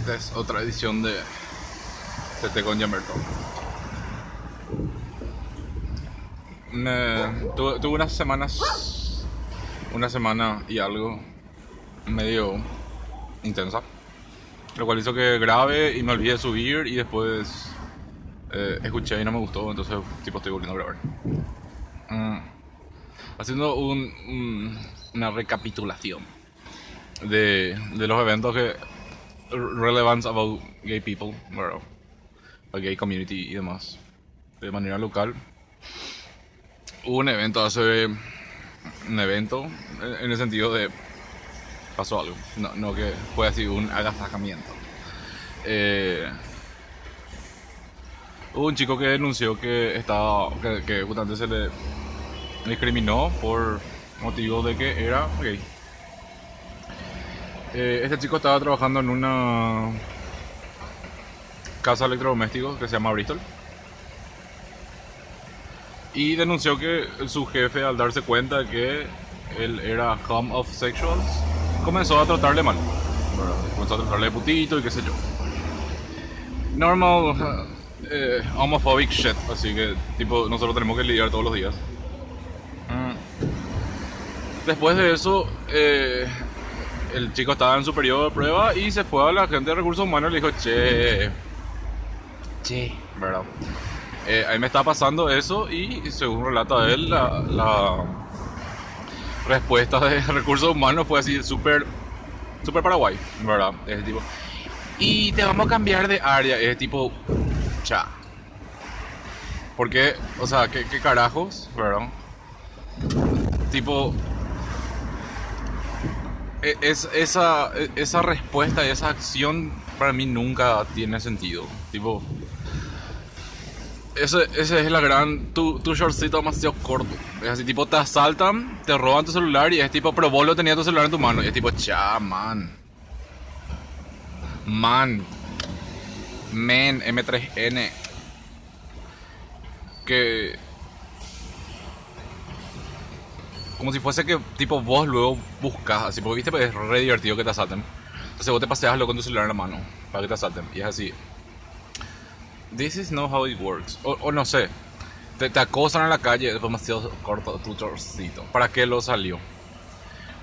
Esta es otra edición de TT con Yamerto. tuve, unas semanas, una semana y algo medio intensa, lo cual hizo que grabe y me olvidé de subir y después eh, escuché y no me gustó, entonces tipo estoy volviendo a grabar. Mm. haciendo un, una recapitulación de, de, los eventos que relevance about gay people, bueno, a gay community y demás, de manera local. Hubo un evento hace un evento en el sentido de pasó algo, no, no que fue así un agasajamiento. Eh, Hubo un chico que denunció que estaba que, justamente se le discriminó por motivo de que era gay. Eh, este chico estaba trabajando en una casa electrodomésticos que se llama Bristol. Y denunció que su jefe, al darse cuenta de que él era home of sexuals, comenzó a tratarle mal. Comenzó a tratarle de putito y qué sé yo. Normal eh, homophobic shit, así que tipo nosotros tenemos que lidiar todos los días. Mm. Después de eso, eh, el chico estaba en su periodo de prueba y se fue a la gente de recursos humanos y le dijo, che, che, ¿verdad? Eh, ahí me está pasando eso y según relata él, la, la respuesta de recursos humanos fue así súper, súper paraguay, ¿verdad? Es tipo, y te vamos a cambiar de área, es tipo, cha. Porque, o sea, ¿qué, qué carajos, ¿verdad? Tipo, es, esa, e, esa respuesta, esa acción para mí nunca tiene sentido. Tipo, ese es la gran. Tu, tu shortcito demasiado corto. Es así, tipo, te asaltan, te roban tu celular y es tipo, pero vos lo tenías tu celular en tu mano. Y es tipo, cha, man. Man. Men, M3N. Que. Como si fuese que, tipo, vos luego buscas, así, porque viste, pues es re divertido que te asalten. Entonces vos te paseas luego con tu celular en la mano para que te asalten. Y es así. This is not how it works. O, no sé. Te, te, acosan en la calle, es demasiado corto tu torcito. ¿Para qué lo salió?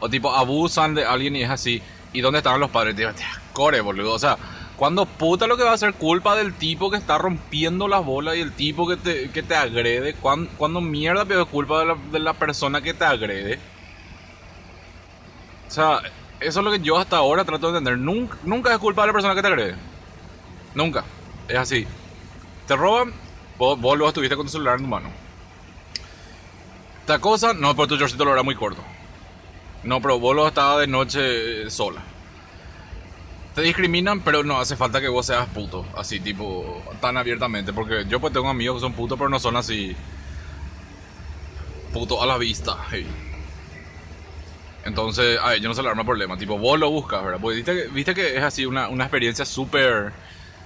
O tipo, abusan de alguien y es así. ¿Y dónde estaban los padres? Te core, boludo. O sea, cuando puta lo que va a ser culpa del tipo que está rompiendo las bolas y el tipo que te, que te agrede. Cuando, cuando mierda pero es culpa de la, de la persona que te agrede. O sea, eso es lo que yo hasta ahora trato de entender. Nunca, nunca es culpa de la persona que te agrede. Nunca. Es así. Te roban, vos, vos luego estuviste con tu celular en tu mano. Te acosan, no, pero tu shortcito lo era muy corto. No, pero vos lo estabas de noche eh, sola. Te discriminan, pero no hace falta que vos seas puto, así tipo, tan abiertamente. Porque yo pues tengo amigos que son putos, pero no son así. Puto a la vista. Entonces, a ellos no se le arma problema. Tipo, vos lo buscas, ¿verdad? Porque viste que, es así una, una experiencia súper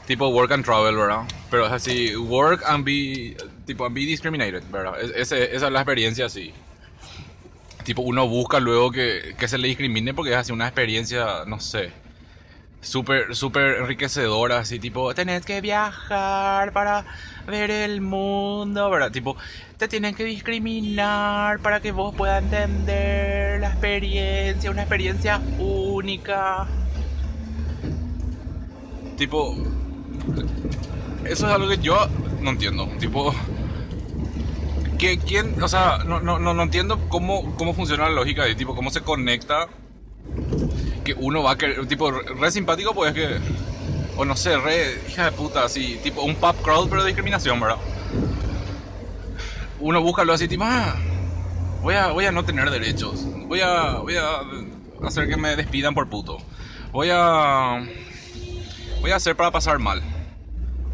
tipo work and travel, ¿verdad? Pero es así, work and be, tipo, and be discriminated, ¿verdad? esa es la experiencia así tipo, uno busca luego que, que se le discrimine porque es así una experiencia, no sé, súper, súper enriquecedora, así tipo, tenés que viajar para ver el mundo, ¿verdad? Tipo, te tienen que discriminar para que vos puedas entender la experiencia, una experiencia única. Tipo, eso es algo que yo no entiendo, tipo ¿quién, o sea, no, no, no, entiendo cómo, cómo funciona la lógica de tipo, cómo se conecta que uno va a querer, tipo, re simpático, pues que, o no sé, re hija de puta, así, tipo, un pop crowd, pero de discriminación, ¿verdad? Uno busca lo así, tipo, ah, voy a, voy a no tener derechos, voy a, voy a hacer que me despidan por puto, voy a, voy a hacer para pasar mal,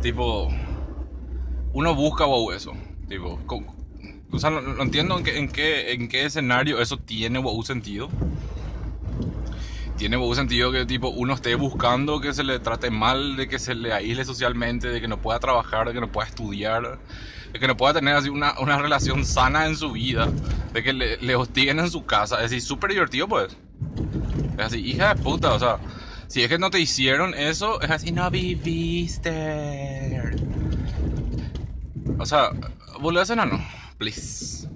tipo, uno busca, wow, eso, tipo, o sea, no, entiendo en qué, en, qué, en qué escenario eso tiene un sentido. Tiene un sentido que tipo uno esté buscando que se le trate mal, de que se le aísle socialmente, de que no pueda trabajar, de que no pueda estudiar, de que no pueda tener así una, una relación sana en su vida, de que le, le hostiguen en su casa. Es decir, súper divertido pues. Es así, hija de puta, o sea, si es que no te hicieron eso, es así, no viviste. O sea, volvés a no, please.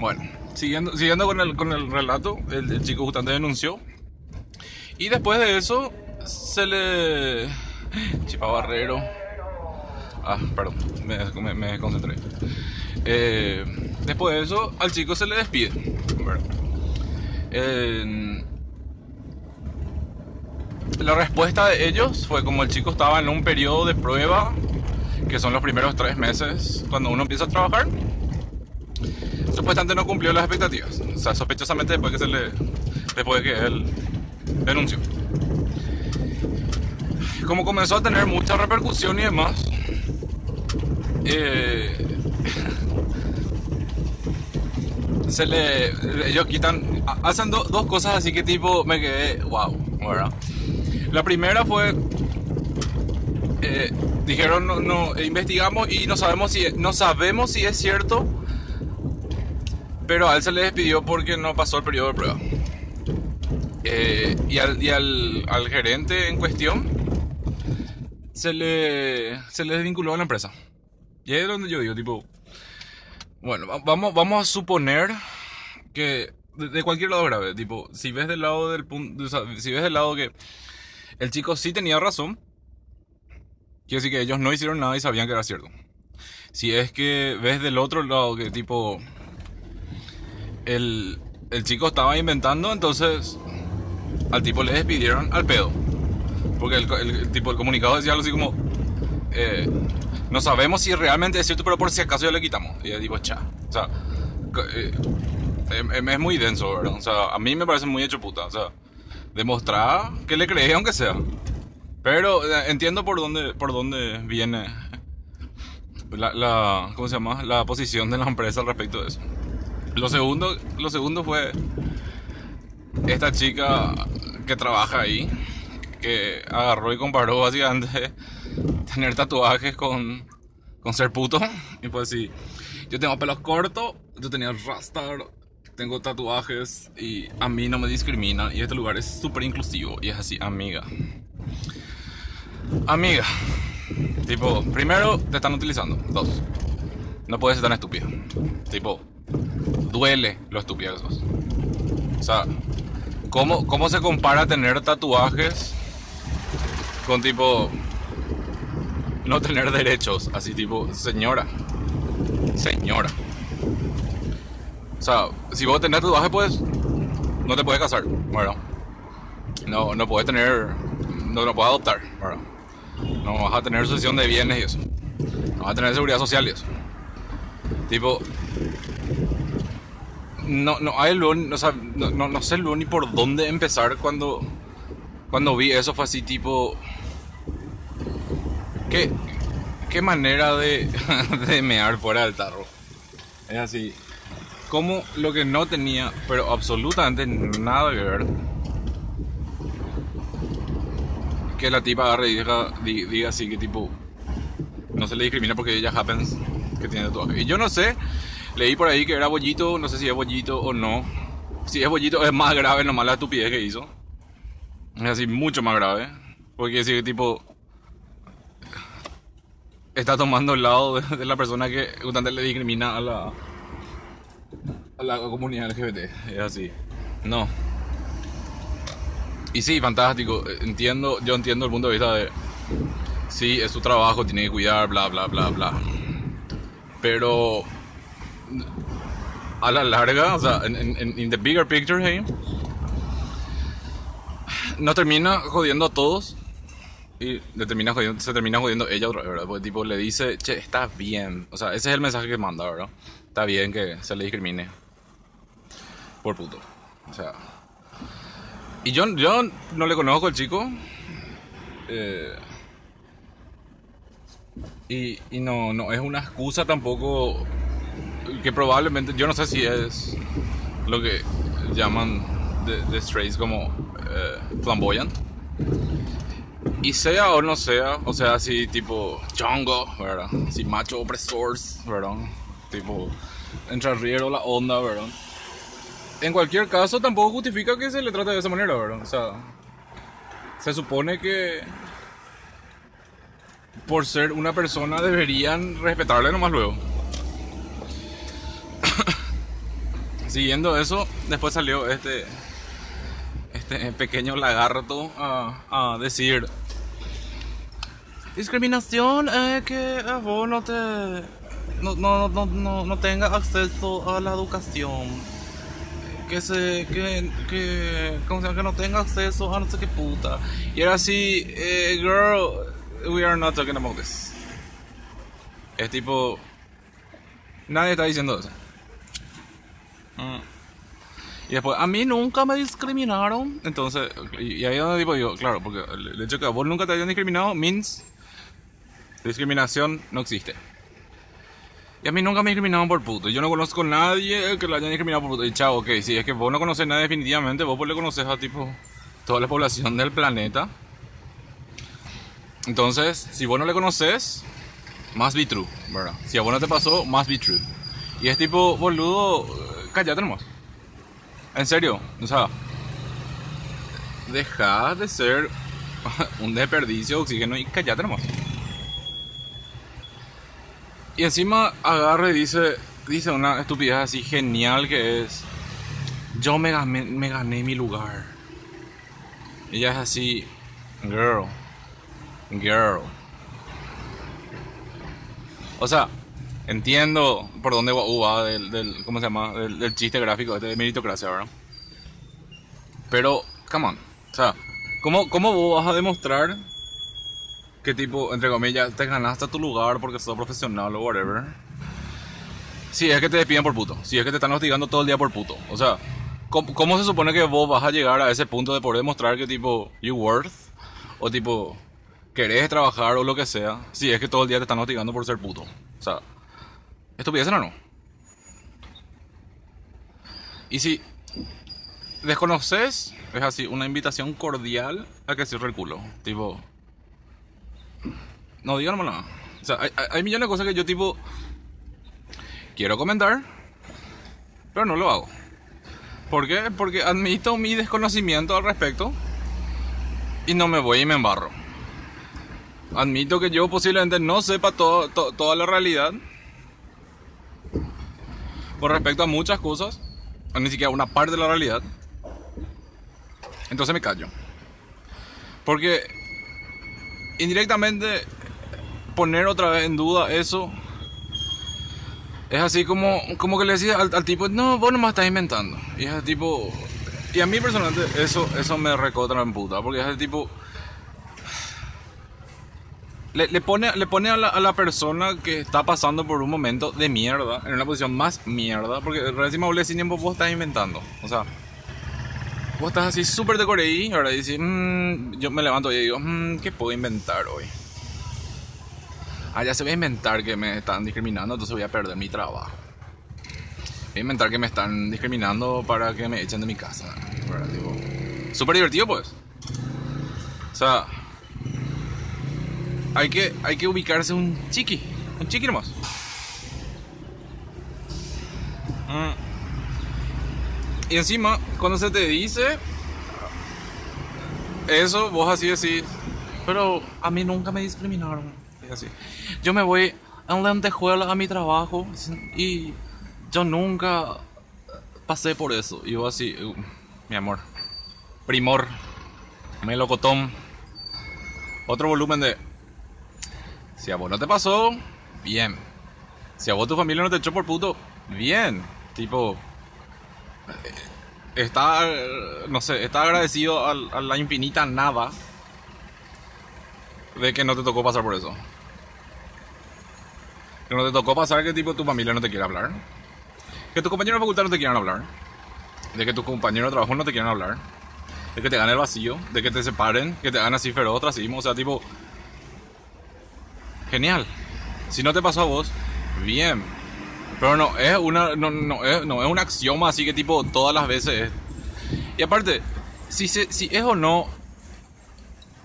Bueno, siguiendo, siguiendo con, el, con el relato, el, chico justamente denunció. Y después de eso, se le. Chipa Barrero. Ah, perdón, me, me, concentré. Eh, después de eso, al chico se le despide. la respuesta de ellos fue como el chico estaba en un periodo de prueba, que son los primeros tres meses cuando uno empieza a trabajar. Supuestamente no cumplió las expectativas. O sea, sospechosamente después que se le. Después de que él denunció. Como comenzó a tener mucha repercusión y demás, eh, se le. Ellos quitan. Hacen dos cosas así que tipo me quedé. Wow. La primera fue. Eh, dijeron, no, no, investigamos y no sabemos si no sabemos si es cierto. Pero a él se le despidió porque no pasó el periodo de prueba. Eh, y, al, y al, al, gerente en cuestión se le, se le desvinculó a la empresa. Y ahí es donde yo digo, tipo, bueno, vamos, vamos a suponer que de, cualquier lado grave, tipo, si ves del lado del punto, si ves del lado que el chico sí tenía razón, quiere decir que ellos no hicieron nada y sabían que era cierto. Si es que ves del otro lado que tipo el, el chico estaba inventando, entonces al tipo le despidieron al pedo. Porque el, el tipo, el comunicado decía algo así como, eh, no sabemos si realmente es cierto, pero por si acaso ya le quitamos. Y yo digo, cha. O sea, eh, em, es muy denso, ¿verdad? O sea, a mí me parece muy hecho puta. O sea, demostrar que le creí aunque sea. Pero eh, entiendo por dónde, por dónde viene la, la, ¿cómo se llama? La posición de la empresa al respecto de eso. Lo segundo, lo segundo fue esta chica que trabaja ahí, que agarró y comparó básicamente tener tatuajes con, con ser puto. Y pues sí, yo tengo pelos cortos, yo tenía rastar, tengo tatuajes y a mí no me discrimina y este lugar es súper inclusivo y es así, amiga. Amiga. Tipo, primero te están utilizando. Dos. No puedes ser tan estúpido. Tipo, duele lo estúpido que sos. O sea, ¿cómo, ¿cómo se compara tener tatuajes con tipo no tener derechos? Así tipo, señora. Señora. O sea, si vos tenés tatuaje, pues no te puedes casar, bueno. No, no puedes tener, no lo puedes adoptar, bueno. No vas a tener sucesión de bienes y eso. No vas a tener seguridad social y eso. Tipo, no, no no, sé lo ni por dónde empezar cuando, cuando vi eso. Fue así, tipo, ¿qué, qué manera de, de mear fuera del tarro? Es así como lo que no tenía, pero absolutamente nada que ver, que la tipa agarre y diga, así que tipo, no se le discrimina porque ella happens que tiene tatuaje. Y yo no sé, leí por ahí que era bollito, no sé si es bollito o no. Si es bollito es más grave nomás la estupidez que hizo. Es así, mucho más grave. Porque si tipo está tomando el lado de, la persona que justamente le discrimina a la la comunidad LGBT. Es así. No. Y sí, fantástico. Entiendo, yo entiendo el punto de vista de. Sí, es su trabajo, tiene que cuidar, bla, bla, bla, bla. Pero. A la larga, o sea, en, en, the bigger picture, hey, no termina jodiendo a todos. Y le termina jodiendo, se termina jodiendo ella otra vez, ¿verdad? Porque tipo le dice, che, está bien. O sea, ese es el mensaje que manda, ¿verdad? Está bien que se le discrimine por puto. O sea. Y yo, yo no le conozco al chico. Eh, y, no, no es una excusa tampoco. Que probablemente. Yo no sé si es lo que llaman de, de strays como eh, flamboyant. Y sea o no sea, o sea, si tipo chongo, ¿verdad? Si macho opresores, ¿verdad? Tipo, entra riero la onda, ¿verdad? en cualquier caso tampoco justifica que se le trate de esa manera, ¿verdad? O sea, se supone que por ser una persona deberían respetarle nomás luego. Siguiendo eso, después salió este este pequeño lagarto a, a decir discriminación es que vos no te no, no, no, no, no tenga acceso a la educación. Que se que que que no tenga acceso a no sé qué puta y era así eh, girl we are not talking about this es tipo nadie está diciendo eso Mm. y después a mí nunca me discriminaron entonces y, y ahí es donde digo yo claro porque el, hecho de que a vos nunca te hayan discriminado means discriminación no existe y a mí nunca me discriminaron por puto. Yo no conozco a nadie que lo hayan discriminado por puto. Y chao, ok, si es que vos no conoces nada definitivamente, vos pues le conoces a tipo toda la población del planeta. Entonces, si vos no le conoces, más be true, ¿verdad? Si a vos no te pasó, más be true. Y es tipo, boludo, cállate nomás. En serio, o sea, deja de ser un desperdicio de oxígeno y cállate nomás. Y encima agarra y dice, dice una estupidez así genial que es, yo me me gané mi lugar. Ella es así, girl, girl. O sea, entiendo por dónde va va del, del, ¿cómo se llama? Del, chiste gráfico este de meritocracia, ¿verdad? Pero, come on. O sea, ¿cómo, ¿cómo vos vas a demostrar que tipo, entre comillas, te ganaste tu lugar porque sos profesional o whatever. Si es que te despiden por puto, si es que te están hostigando todo el día por puto. O sea, ¿cómo, cómo se supone que vos vas a llegar a ese punto de poder demostrar que tipo, you worth? O tipo, querés trabajar o lo que sea, si es que todo el día te están hostigando por ser puto. O sea, ¿estupidez o no? Y si desconoces, es así, una invitación cordial a que cierre el culo. Tipo, no, díganme nada. O sea, hay, hay, millones de cosas que yo tipo quiero comentar, pero no lo hago. ¿Por qué? Porque admito mi desconocimiento al respecto y no me voy y me embarro. Admito que yo posiblemente no sepa toda la realidad con respecto a muchas cosas, o ni siquiera una parte de la realidad. Entonces me callo. Porque indirectamente poner otra vez en duda eso es así como, como que le decía al, tipo, no, vos nomás estás inventando. Y es el tipo. Y a mí personalmente eso, eso me recontra en puta. Porque es el tipo. Le, pone, le pone a, la, a la persona que está pasando por un momento de mierda, en una posición más mierda. Porque encima vos le decís, vos estás inventando. O sea, vos estás así súper de coreí. Y dices, mmm, yo me levanto y digo, mmm, ¿qué puedo inventar hoy? Ah, ya se voy a inventar que me están discriminando, entonces voy a perder mi trabajo. Voy a inventar que me están discriminando para que me echen de mi casa. Súper divertido, pues. O sea, hay que, hay que ubicarse un chiqui, un chiqui nomás. Mm. Y encima, cuando se te dice eso, vos así decís, pero a mí nunca me discriminaron así. Yo me voy un lentejuela a mi trabajo y yo nunca pasé por eso. Y yo así, uh, mi amor, primor, melocotón, otro volumen de... Si a vos no te pasó, bien. Si a vos tu familia no te echó por puto, bien. Tipo, está, no sé, está agradecido a, la infinita nada de que no te tocó pasar por eso. Que no te tocó pasar que tipo tu familia no te quiere hablar. Que tu compañero de facultad no te quieran hablar. De que tu compañero de trabajo no te quieran hablar. De que te gane el vacío. De que te separen. Que te hagan así feroz, racismo. O sea, tipo... Genial. Si no te pasó a vos, bien. Pero no es una, no, no, es, no es un axioma así que tipo todas las veces es. Y aparte, si, se, si es o no,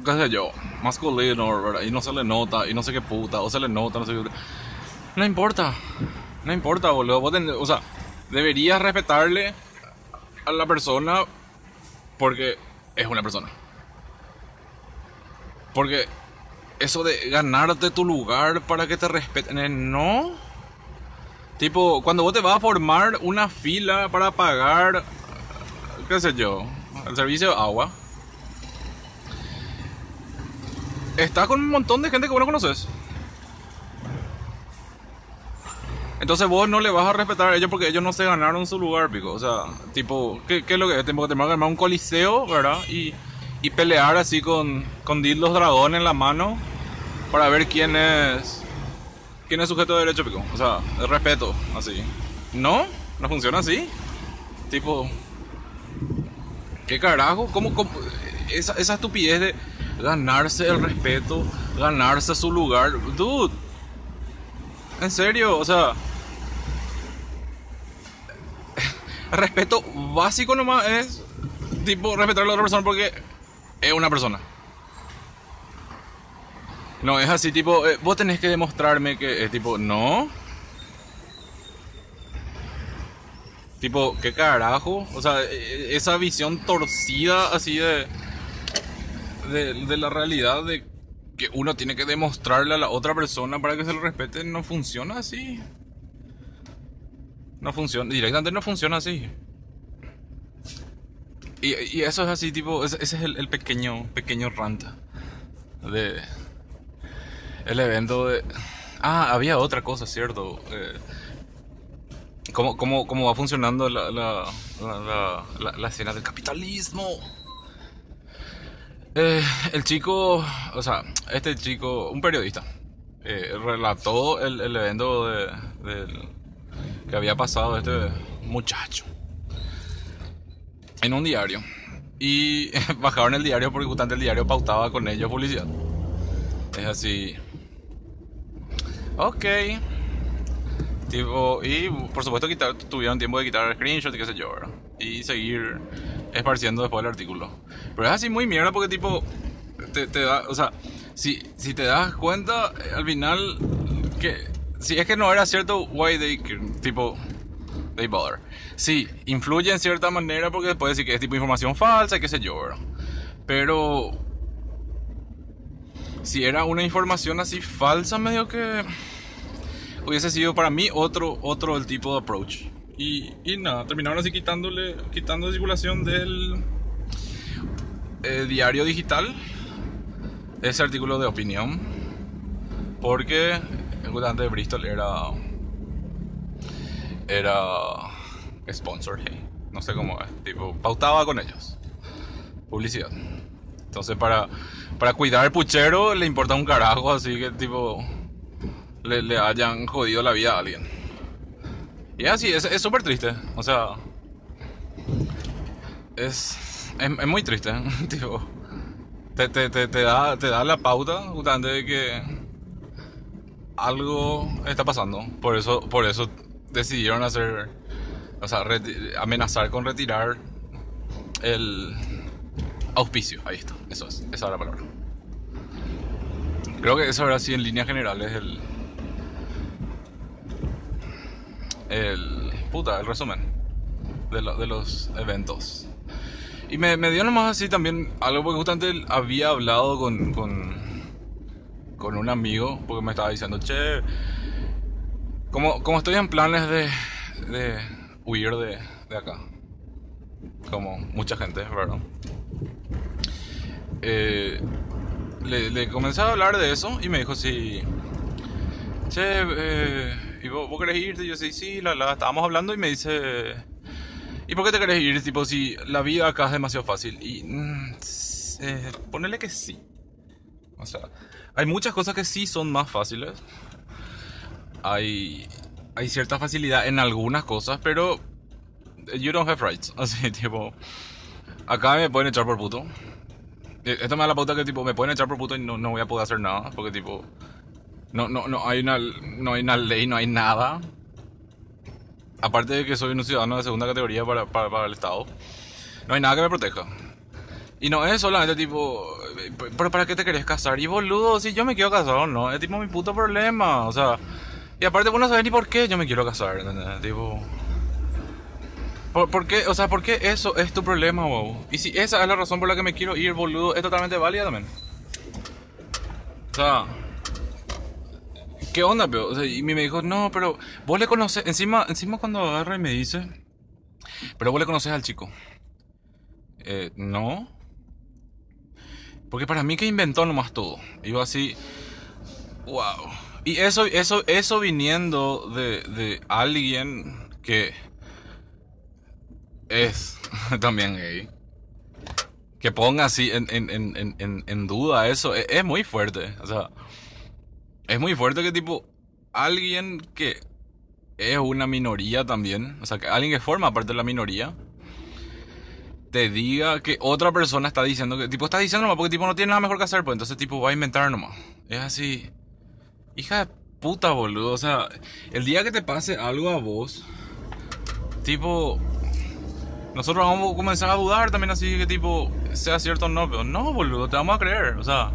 qué sé yo, masculino, ¿verdad? Y no se le nota, y no sé qué puta, o se le nota, no sé qué. No importa. No importa, boludo. Vos o sea, deberías respetarle a la persona porque es una persona. Porque eso de ganarte tu lugar para que te respeten, eh, no. Tipo, cuando vos te vas a formar una fila para pagar, qué sé yo, el servicio de agua, estás con un montón de gente que vos no conoces. Entonces vos no le vas a respetar a ellos porque ellos no se ganaron su lugar, pico. O sea, tipo, ¿qué, qué es lo que es? Tengo que tener un coliseo, ¿verdad? Y, y pelear así con, con dildos dragón en la mano para ver quién es quién es sujeto de derecho, pico. O sea, el respeto, así. No, no funciona así. Tipo, ¿qué carajo? ¿Cómo, cómo? Esa, esa estupidez de ganarse el respeto, ganarse su lugar. Dude, en serio, o sea, respeto básico nomás es tipo respetar a la otra persona porque es una persona. No, es así, tipo, eh, vos tenés que demostrarme que es tipo, no. Tipo, ¿qué carajo? O sea, e, e, esa visión torcida así de, de, de la realidad de que uno tiene que demostrarle a la otra persona para que se lo respete no funciona así. No funciona, directamente no funciona así. Y, eso es así, tipo, ese, es el, pequeño, pequeño rant de el evento de... Ah, había otra cosa, ¿cierto? Eh, ¿cómo, cómo, va funcionando la, la, la, la escena del capitalismo? Eh, el chico, o sea, este chico, un periodista, eh, relató el, el evento de, que había pasado este muchacho en un diario. Y bajaron el diario porque justamente el diario pautaba con ellos publicidad. Es así. Ok. Tipo, y por supuesto quitar, tuvieron tiempo de quitar el screenshot y qué sé yo, ¿verdad? Y seguir esparciendo después del artículo. Pero es así muy mierda porque tipo, te, te da, o sea, si, si te das cuenta, eh, al final, que si es que no era cierto, why they, tipo, they bother. Sí, influye en cierta manera porque puede decir que es tipo información falsa, qué sé yo, ¿verdad? Pero si era una información así falsa, medio que hubiese sido para mí otro, otro el tipo de approach. Y, y nada, terminaron así quitándole, quitando circulación del eh, diario digital, ese artículo de opinión, porque el gobernante de Bristol era, era sponsor, hey, no sé cómo es, tipo, pautaba con ellos, publicidad. Entonces para, para cuidar el puchero le importa un carajo, así que tipo le, le hayan jodido la vida a alguien. Y así, es súper triste. O sea, es, es, muy triste. Tipo, te, te, te, te, da, te da la pauta justamente de que algo está pasando. Por eso, por eso decidieron hacer, o sea, amenazar con retirar el auspicio. Ahí está, eso es, esa es la palabra. Creo que eso ahora sí en líneas generales el el, puta, el resumen de, de los eventos. Y me, me, dio nomás así también algo porque justamente había hablado con, con, con un amigo porque me estaba diciendo, che, como, como estoy en planes de, de huir de, de acá, como mucha gente, ¿verdad? Eh, le, le comencé a hablar de eso y me dijo, sí, che, eh, ¿y vos, querés irte? Y yo sí, sí, la, la, estábamos hablando y me dice, ¿y por qué te querés ir? Tipo, si la vida acá es demasiado fácil. Y mm, eh, ponele que sí. O sea, hay muchas cosas que sí son más fáciles. Hay, hay cierta facilidad en algunas cosas, pero you don't have rights. Así, tipo, acá me pueden echar por puto. Eh, esto me da la pauta que tipo me pueden echar por puto y no, no voy a poder hacer nada. Porque tipo, no, no, no, hay una, no hay una ley, no hay nada. Aparte de que soy un ciudadano de segunda categoría para, para, el Estado, no hay nada que me proteja. Y no es solamente tipo, ¿pero para qué te querés casar? Y boludo, si yo me quiero casar o no, es tipo mi puto problema. O sea, y aparte vos no sabés ni por qué yo me quiero casar, Tipo, ¿Por, por qué? O sea, ¿por qué eso es tu problema, wow? Y si esa es la razón por la que me quiero ir, boludo, es totalmente válida también. O sea, ¿qué onda, pero? O sea, y me dijo, no, pero vos le conoces, encima, encima cuando agarra y me dice, pero vos le conoces al chico. Eh, no. Porque para mí que inventó nomás todo. Y así, wow. Y eso, eso, eso viniendo de, de alguien que es también gay. Que ponga así en, en, en, en duda eso, es, es, muy fuerte. O sea, es muy fuerte que tipo, alguien que es una minoría también, o sea, que alguien que forma parte de la minoría, te diga que otra persona está diciendo que, tipo, está diciendo nomás porque tipo no tiene nada mejor que hacer, pues entonces tipo va a inventar nomás. Es así, hija de puta, boludo. O sea, el día que te pase algo a vos, tipo, nosotros vamos a comenzar a dudar también así que tipo, sea cierto o no, pero no, boludo, te vamos a creer, o sea.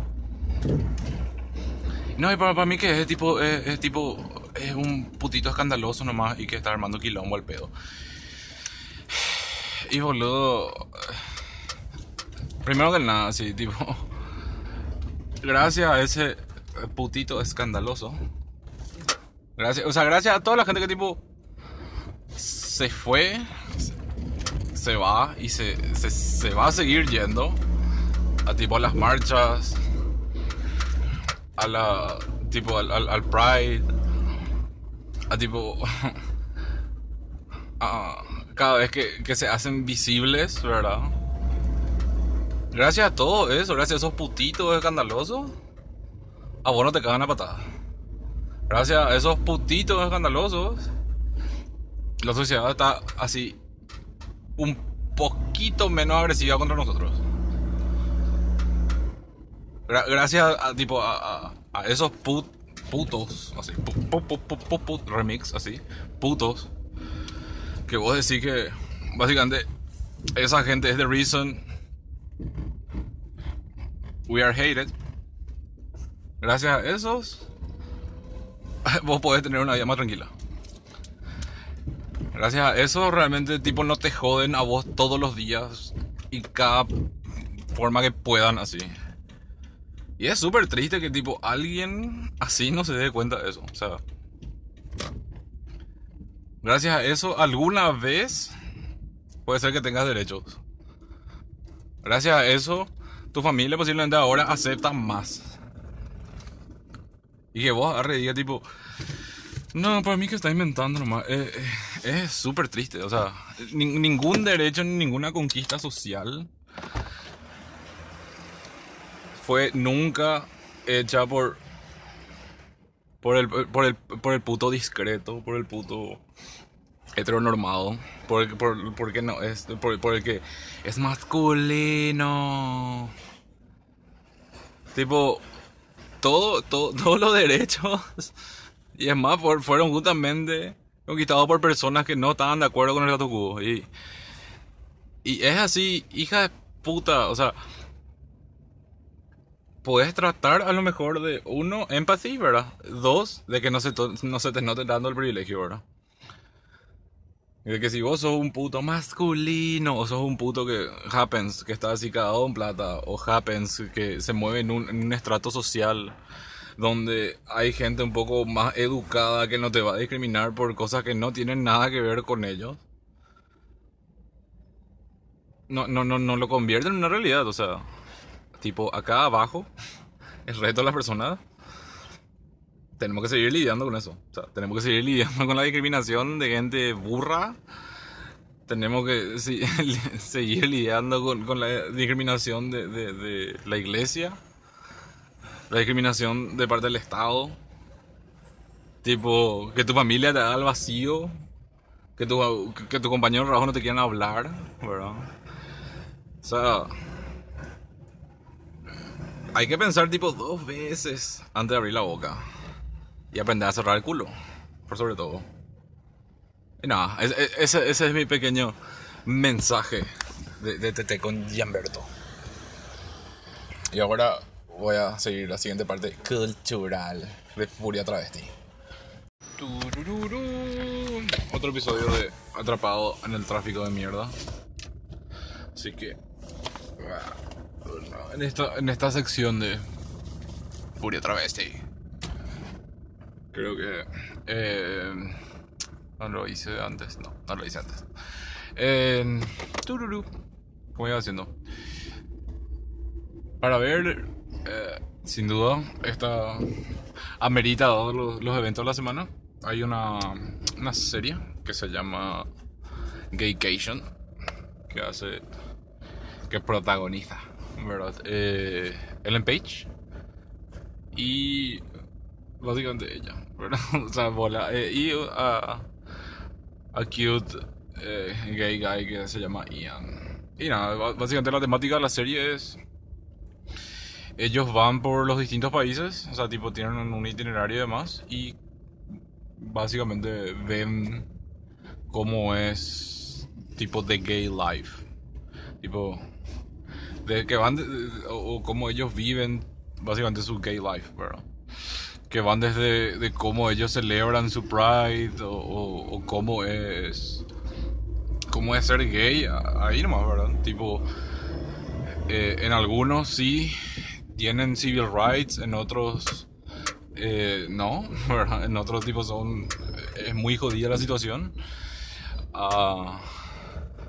No, y para, para mí que es tipo, es, es, tipo, es un putito escandaloso nomás y que está armando quilombo al pedo. Y boludo, primero que nada, así, tipo, gracias a ese putito escandaloso, gracias, o sea, gracias a toda la gente que tipo se fue, se va y se, se, va a seguir yendo a tipo a las marchas, a la tipo al Pride, a tipo a, cada vez que, que, se hacen visibles, ¿verdad? Gracias a todo eso, gracias a esos putitos escandalosos, a vos no te cagan a patada. Gracias a esos putitos escandalosos, la sociedad está así un poquito menos agresiva contra nosotros. Gra gracias a, tipo a, esos put putos, así, pu pu pu remix, así, putos, que vos decís que básicamente esa gente es the reason we are hated. Gracias a esos, vos podés tener una vida más tranquila. Gracias a eso realmente tipo no te joden a vos todos los días y cada forma que puedan así. Y es súper triste que tipo alguien así no se dé cuenta de eso. O sea, gracias a eso alguna vez puede ser que tengas derechos. Gracias a eso tu familia posiblemente ahora acepta más. Y que vos agarre y diga tipo, no, para mí que está inventando nomás. Eh, eh, es súper triste. O sea, ni, ningún derecho ni ninguna conquista social fue nunca hecha por. Por el, por el, por el puto discreto, por el puto heteronormado, por, por, porque no es, por, por el que es masculino. Tipo, todo, todo, todos los derechos y es más, fueron justamente conquistados por personas que no estaban de acuerdo con el gato cubo. Y, y es así, hija de puta, o sea, puedes tratar a lo mejor de, uno, empathy, ¿verdad? Dos, de que no se, no se te note dando el privilegio, ¿verdad? De que si vos sos un puto masculino, o sos un puto que happens, que está así cagado en plata, o happens, que se mueve en un, en un estrato social donde hay gente un poco más educada que no te va a discriminar por cosas que no tienen nada que ver con ellos. No, no, no, no lo convierte en una realidad, o sea, tipo acá abajo, el resto de las personas, tenemos que seguir lidiando con eso. O sea, tenemos que seguir lidiando con la discriminación de gente burra. Tenemos que seguir lidiando con, la discriminación de, de, la iglesia la discriminación de parte del Estado. Tipo, que tu familia te da el vacío. Que tu, que tu compañero de no te quieran hablar, ¿verdad? O sea, hay que pensar tipo dos veces antes de abrir la boca. Y aprender a cerrar el culo, por sobre todo. Y nada, ese, ese es mi pequeño mensaje de, de TT con Gianberto. Y ahora voy a seguir la siguiente parte cultural de Furia Travesti. Otro episodio de Atrapado en el tráfico de mierda. Así que. En esta, en esta sección de Furia Travesti. Creo que. Eh, no lo hice antes. No, no lo hice antes. Eh, tururú. ¿Cómo iba haciendo? Para ver, eh, sin duda, esta amerita todos los, los eventos de la semana hay una, una serie que se llama Gaycation, que hace, que protagoniza, ¿verdad? Eh, Ellen Page y básicamente ella, ¿verdad? o sea, bola, eh, y a, a cute eh, gay guy que se llama Ian. Y nada, básicamente la temática de la serie es ellos van por los distintos países, o sea, tipo tienen un itinerario y demás, y básicamente ven cómo es tipo de gay life. Tipo, de que van, o, cómo ellos viven básicamente su gay life, ¿verdad? Que van desde de cómo ellos celebran su pride o, o, cómo es cómo es ser gay, ahí nomás, ¿verdad? Tipo, eh, en algunos sí tienen civil rights, en otros eh, no, en otros tipos son. Es muy jodida la situación. Uh,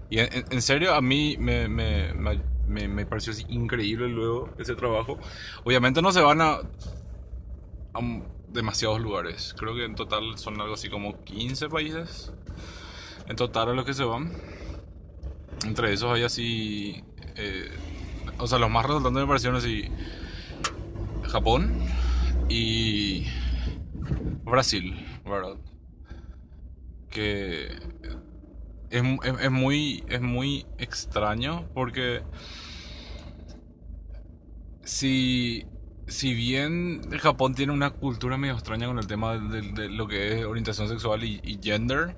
y en, serio, a mí me, me, me, me, pareció increíble luego ese trabajo. Obviamente no se van a, demasiados lugares. Creo que en total son algo así como 15 países. En total a los que se van. Entre esos hay así. Eh, o sea, los más resaltantes me parecieron así. Japón y Brasil, ¿verdad? Que es, es, muy, es muy extraño porque si, si bien Japón tiene una cultura medio extraña con el tema de, lo que es orientación sexual y, gender,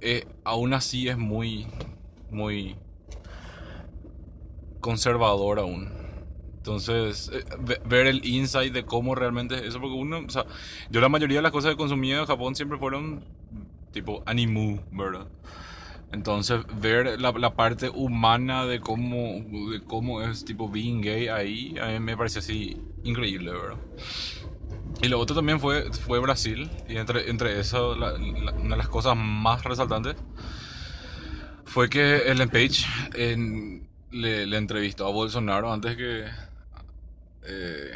eh, aún así es muy, muy conservador aún. Entonces, eh, ver el insight de cómo realmente es eso, porque uno, o sea, yo la mayoría de las cosas que consumía en Japón siempre fueron tipo animu, ¿verdad? Entonces, ver la, la, parte humana de cómo, de cómo es tipo being gay ahí, a mí me parece así increíble, ¿verdad? Y lo otro también fue, fue Brasil, y entre, entre eso, una de las cosas más resaltantes fue que Ellen Page en, le, le entrevistó a Bolsonaro antes que eh,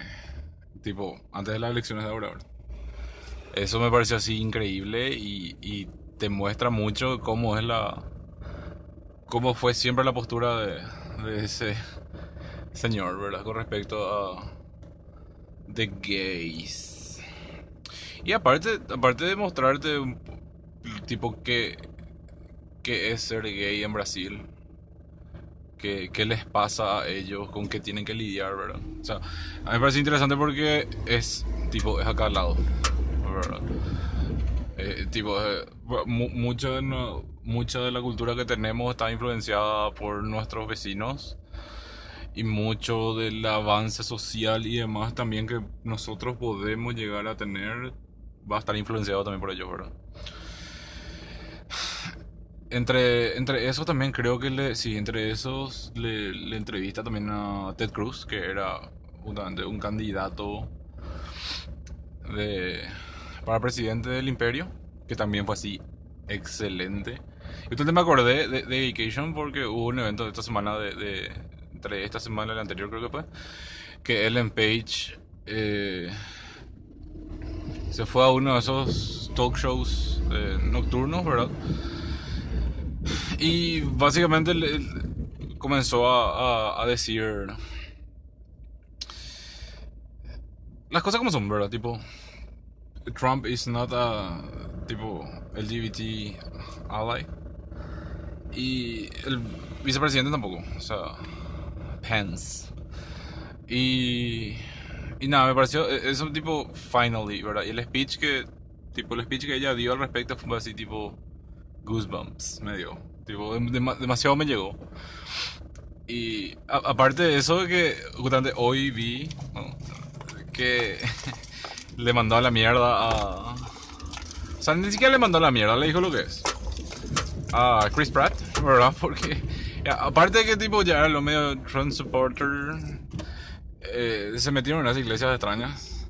tipo, antes de las elecciones de ahora. Eso me pareció así increíble y, te muestra mucho cómo es la. cómo fue siempre la postura de, ese señor. Con respecto a. de gays. Y aparte, aparte de mostrarte, tipo, que. que es ser gay en Brasil qué, les pasa a ellos, con qué tienen que lidiar, ¿verdad? O sea, a mí me parece interesante porque es, tipo, es acá al lado. Eh, tipo, eh, mucho mucha de la cultura que tenemos está influenciada por nuestros vecinos y mucho del avance social y demás también que nosotros podemos llegar a tener va a estar influenciado también por ellos, ¿verdad? Entre, entre esos también creo que le, sí, entre esos le, le entrevista también a Ted Cruz, que era justamente un candidato de, para presidente del imperio, que también fue así excelente. Y entonces me acordé de, de Vacation porque hubo un evento de esta semana, de, de, entre esta semana y la anterior creo que fue, que Ellen Page eh, se fue a uno de esos talk shows eh, nocturnos, ¿verdad? Y básicamente comenzó a, decir las cosas como son, ¿verdad? Tipo, Trump is not a tipo LGBT ally. Y el vicepresidente tampoco, o sea, Pence. Y, y nada, me pareció, e, es un tipo, finally, ¿verdad? Y el speech que, tipo, el speech que ella dio al respecto fue así, tipo, goosebumps, me dio. Tipo, demasiado me llegó. Y aparte de eso, que justamente hoy vi que le mandó a la mierda a sea, ni siquiera le mandó la mierda, le dijo lo que es. A Chris Pratt, ¿verdad? Porque, aparte de que tipo ya era lo medio Trump supporter, eh, se metieron en unas iglesias extrañas.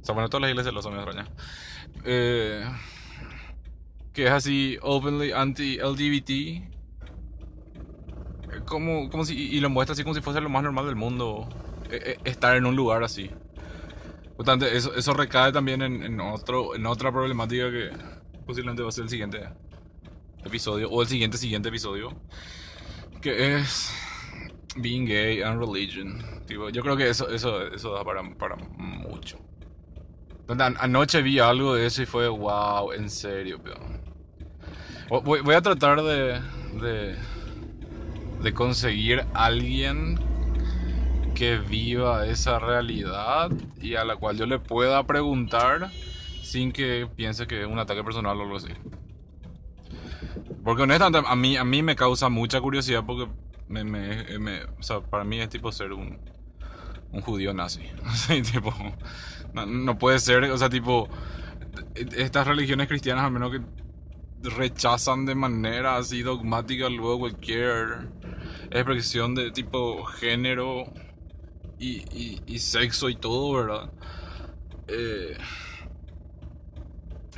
O sea, bueno, todas las iglesias lo son extrañas. Eh, que es así, openly anti-LGBT. Como, como si, y lo muestra así como si fuese lo más normal del mundo. eh, eh, estar en un lugar así. Por eso, eso recae también en, en otro, en otra problemática que posiblemente va a ser el siguiente episodio, o el siguiente siguiente episodio, que es Being Gay and Religion. Tipo, yo creo que eso, eso, eso da para, para mucho. Anoche vi algo de eso y fue wow, en serio, pero. Voy, voy a tratar de, de, de conseguir alguien que viva esa realidad y a la cual yo le pueda preguntar sin que piense que es un ataque personal o algo así. Porque honestamente a mí, a mí me causa mucha curiosidad porque me, o sea, para mí es tipo ser un, un judío nazi. No, no puede ser, o sea, tipo, estas religiones cristianas al menos que rechazan de manera así dogmática luego cualquier expresión de tipo género y, y, y sexo y todo, ¿verdad? Eh,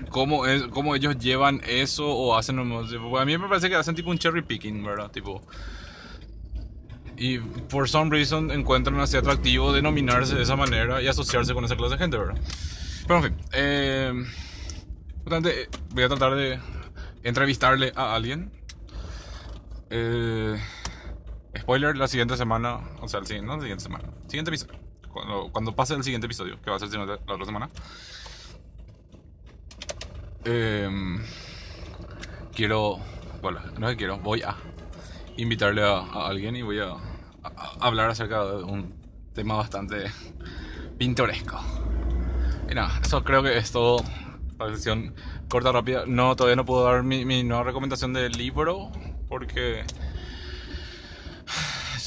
¿cómo, es, ¿Cómo ellos llevan eso o hacen... A mí me parece que hacen tipo un cherry picking, ¿verdad? Tipo... Y por some reason encuentran así atractivo denominarse de esa manera y asociarse con esa clase de gente, ¿verdad? Pero en fin, eh, eh, voy a tratar de entrevistarle a alguien. Eh, spoiler, la siguiente semana, o sea, el siguiente, no la siguiente semana, siguiente episodio. Cuando, cuando pase el siguiente episodio, que va a ser la otra semana. Eh, quiero, bueno, no es que quiero, voy a invitarle a, a alguien y voy a, a- a hablar acerca de un tema bastante pintoresco. Y nada, eso creo que es todo. La sesión corta, rápida. No, todavía no puedo dar mi, mi nueva recomendación de libro porque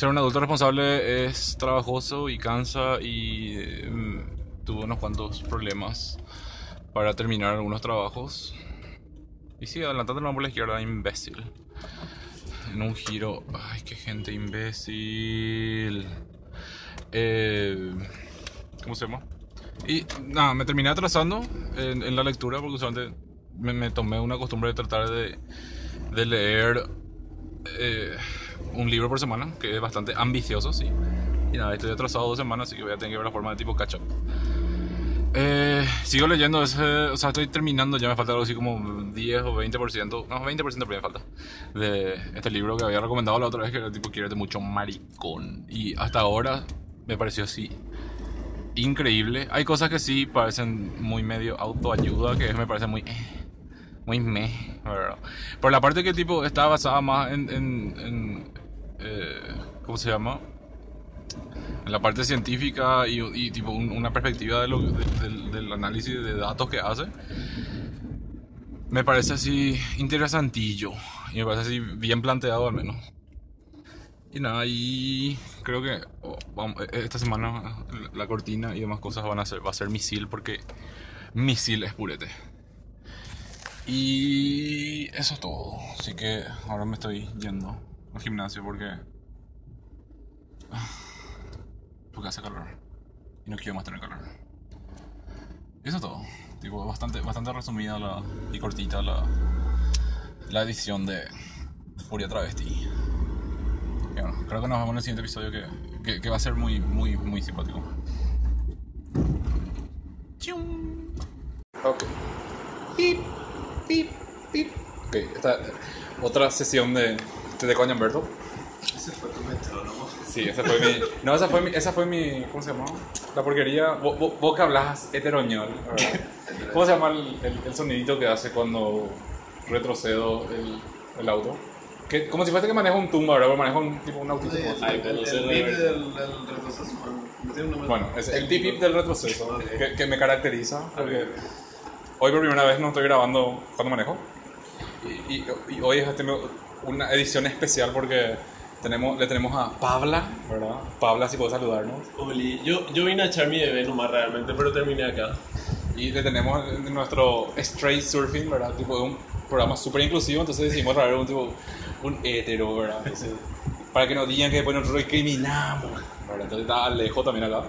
ser un adulto responsable es trabajoso y cansa y eh, tuve unos cuantos problemas para terminar algunos trabajos. Y sí, adelantándolo por la izquierda, imbécil. En un giro. Ay, qué gente imbécil. Eh, ¿Cómo se llama? Y nada, me terminé atrasando en, en la lectura porque usualmente me, me tomé una costumbre de tratar de, de leer eh, un libro por semana, que es bastante ambicioso, sí. Y nada, estoy atrasado dos semanas, así que voy a tener que ver la forma de tipo catch up. Eh, sigo leyendo ese, o sea, estoy terminando, ya me falta algo así como 10 o 20%, no, 20% pero me falta, de este libro que había recomendado la otra vez, que era tipo Quiérete mucho maricón. Y hasta ahora me pareció así increíble. Hay cosas que sí parecen muy medio autoayuda, que me parece muy... eh, muy meh, ¿verdad? Por la parte que tipo está basada más en... en, en, eh, ¿Cómo se llama? En la parte científica y, y, tipo un- una perspectiva de lo- de- del, del análisis de datos que hace. Me parece así interesantillo. Y me parece así bien planteado al menos. Y nada, y creo que oh, vamos, eh, esta semana la cortina y demás cosas van a ser, va a ser misil porque misil es purete. Y eso es todo. Así que ahora me estoy yendo al gimnasio porque. Porque hace calor. Y no quiero más tener calor. Eso es todo. Tipo, bastante, bastante resumida la, y cortita la, la edición de Furia Travesti. Y bueno, creo que nos vemos en el siguiente episodio que, que, que va a ser muy, muy, muy simpático. Chum. Ok. Pip, pip, pip. Ok, esta otra sesión de, de Coño Humberto. Ese fue tu metrónomo. Sí, esa fue mi. No, esa fue mi. Esa fue mi ¿Cómo se llama? La porquería. Vos, vos- vos que hablas heteroñol, ¿verdad? ¿Cómo se llama el, el- el sonidito que hace cuando retrocedo el, el auto? Que, como si fuese que manejo un tumba, ¿verdad? Manejo un, tipo, un autito. así. el el beat del, del retroceso. Bueno, es el tip técnico. del retroceso Ok. que, que me caracteriza. Porque hoy por primera vez no estoy grabando cuando manejo. Y, y- y hoy es una edición especial porque tenemos, le tenemos a Pabla, ¿verdad? Pabla, si puedo saludarnos. Oli, yo, yo vine a echar mi bebé nomás realmente, pero terminé acá. Y le tenemos en nuestro Straight Surfing, ¿verdad? Tipo de un programa súper inclusivo, entonces decidimos traer un tipo, un hétero, ¿verdad? Entonces, para que nos digan que después nosotros discriminamos, ¿verdad? Entonces está Alejo también acá.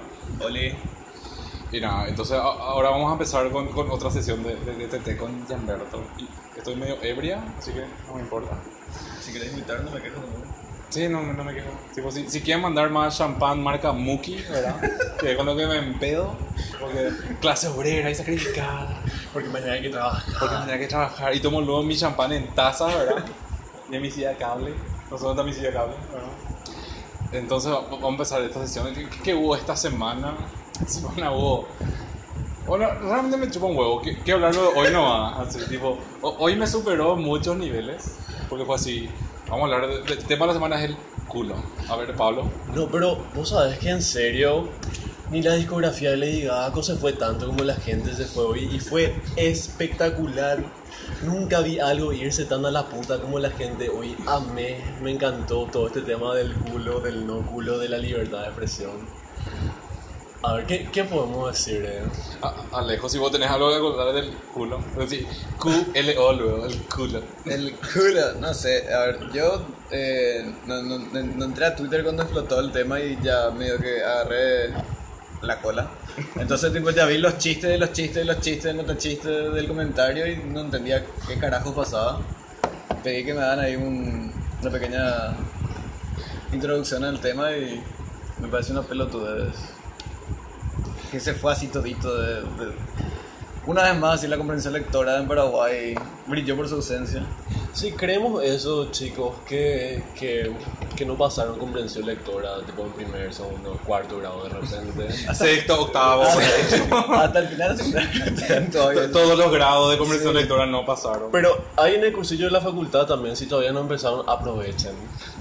Oli. Y nada, entonces ahora vamos a empezar con, con otra sesión de, de, de TT con Gianberto. Y estoy medio ebria, así que no me importa. Si querés invitar, no me quejo tampoco. Sí, no, no me quejo. Tipo, si, si quieren mandar más champán marca Muki, ¿verdad? que con lo que me empedo, porque clase obrera y sacrificada, Porque mañana hay que trabajar. porque tendría que trabajar. Y tomo luego mi champán en taza, ¿verdad? Y en mi silla de cable. No sé dónde está mi silla de cable, ¿verdad? Entonces va- vamos a empezar esta sesión. ¿Qué, qué hubo esta semana? Semana hubo... Bueno, realmente me chupa un huevo. ¿Qué, qué hablarlo de hoy no va? Así, tipo, ho- hoy me superó muchos niveles. Porque fue así. Vamos a hablar de- del tema de la semana es el culo. A ver, Pablo. No, pero vos sabés que en serio, ni la discografía de Lady Gaga se fue tanto como la gente se fue hoy y fue espectacular. Nunca vi algo irse tan a la puta como la gente hoy. Amé, me encantó todo este tema del culo, del no culo, de la libertad de expresión. A ver, ¿qué, qué podemos decir? Eh? A- Alejo, si vos tenés algo que contar del culo. Es decir, Q-L-O luego, el culo. El culo, no sé, a ver, yo eh, no, no- no- no entré a Twitter cuando explotó el tema y ya medio que agarré la cola. Entonces tipo ya vi los chistes de los chistes de los chistes de los chistes del comentario y no entendía qué carajos pasaba. Pedí que me dan ahí un- una pequeña introducción al tema y me parece una pelotudez. Que se fue así todito de... Una vez más, así la comprensión lectora en Paraguay brilló por su ausencia. Sí, creemos eso, chicos, que, que, que no pasaron comprensión lectora, tipo en primer, segundo, cuarto grado de repente. Sexto, octavo. Hasta el final todavía. Todos los grados de conversión lectora no pasaron. Pero hay en el cursillo de la facultad también, si todavía no empezaron, aprovechen.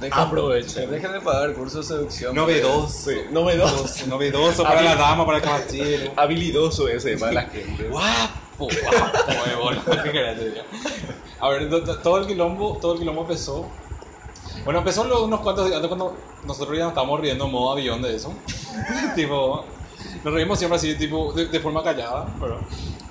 Dejen- Aprovechen. Dejen de pagar cursos de seducción. Novedoso. Sí, novedoso. Novedoso para la dama, para el caballero. Habilidoso ese para la gente. Guapo, guapo. ¿Qué? A ver, to- to- todo el quilombo, todo el quilombo empezó. Bueno, empezó unos cuantos días antes cuando nosotros ya nos estábamos riendo en modo avión de eso. tipo, nos reímos siempre así, tipo, de, de forma callada, pero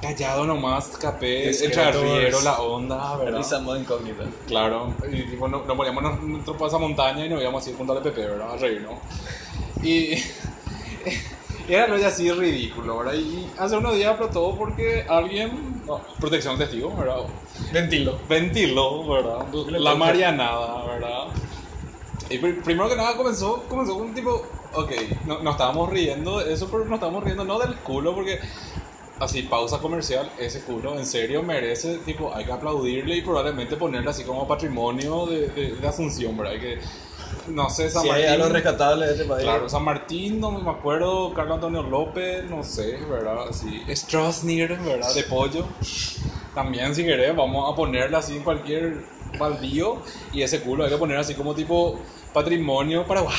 callado nomás, capé, el charriero, la onda, ¿verdad? Modo incógnita. Claro, y tipo, no- nos poníamos en nuestro pasamontaña y nos íbamos así junto al Pepe, ¿verdad? A reírnos. Y y era algo así ridículo, ¿verdad? Y hace unos días explotó porque alguien, no, protección de testigo, ¿verdad? Ventilo. Ventiló, ¿verdad? La marianada, ¿verdad? Y pr- primero que nada comenzó, comenzó con un tipo, ok, no, nos estábamos riendo de eso, pero nos estábamos riendo no del culo, porque así, pausa comercial, ese culo en serio merece, tipo, hay que aplaudirle y probablemente ponerle así como patrimonio de, de, de Asunción, ¿verdad? Hay que, no sé, San Si hay Martín. algo rescatable de este país. Claro, San Martín, no me acuerdo, Carlos Antonio López, no sé, ¿verdad? Así, Strasnir, ¿verdad? De pollo. También, si querés, vamos a ponerle así en cualquier baldío y ese culo hay que poner así como tipo patrimonio paraguayo,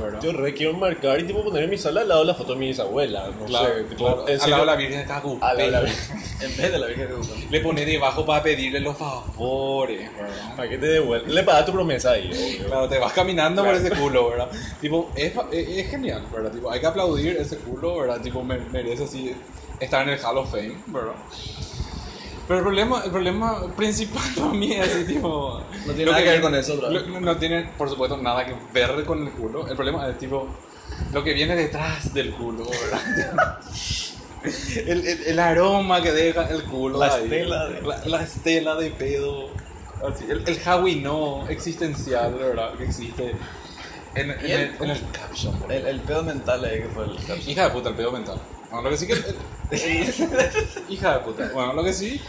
¿verdad? Yo re quiero marcar y tipo poner en mi sala al lado la foto de mi bisabuela. No claro, sé, tipo, claro. en Al lado de la Virgen de Cagupe. al lado de la- En vez de la Virgen de Guadalupe. Le pone debajo para pedirle los favores, ¿verdad? Para que te devuelva. Le pagas tu promesa ahí. Claro, te vas caminando por ese culo, ¿verdad? Tipo, es, es, es genial, ¿verdad? Tipo, hay que aplaudir ese culo, ¿verdad? Tipo, me- merece así estar en el Hall of Fame, ¿verdad? Pero el problema, el problema principal para mí es así, tipo... No tiene nada que ver con eso, lo- no tiene, por supuesto, nada que ver con el culo. El problema es, tipo, lo que viene detrás del culo, ¿verdad? el, el, el aroma que deja el culo. La ahí. estela de- La, la estela de pedo. Así, el, el Howie no existencial, ¿verdad? Que existe en, en ¿Y el- en el caption. El, el pedo mental ahí que fue el caption. Hija de puta, el pedo mental. Bueno, lo que sí que. hija de puta. Bueno, lo que sí.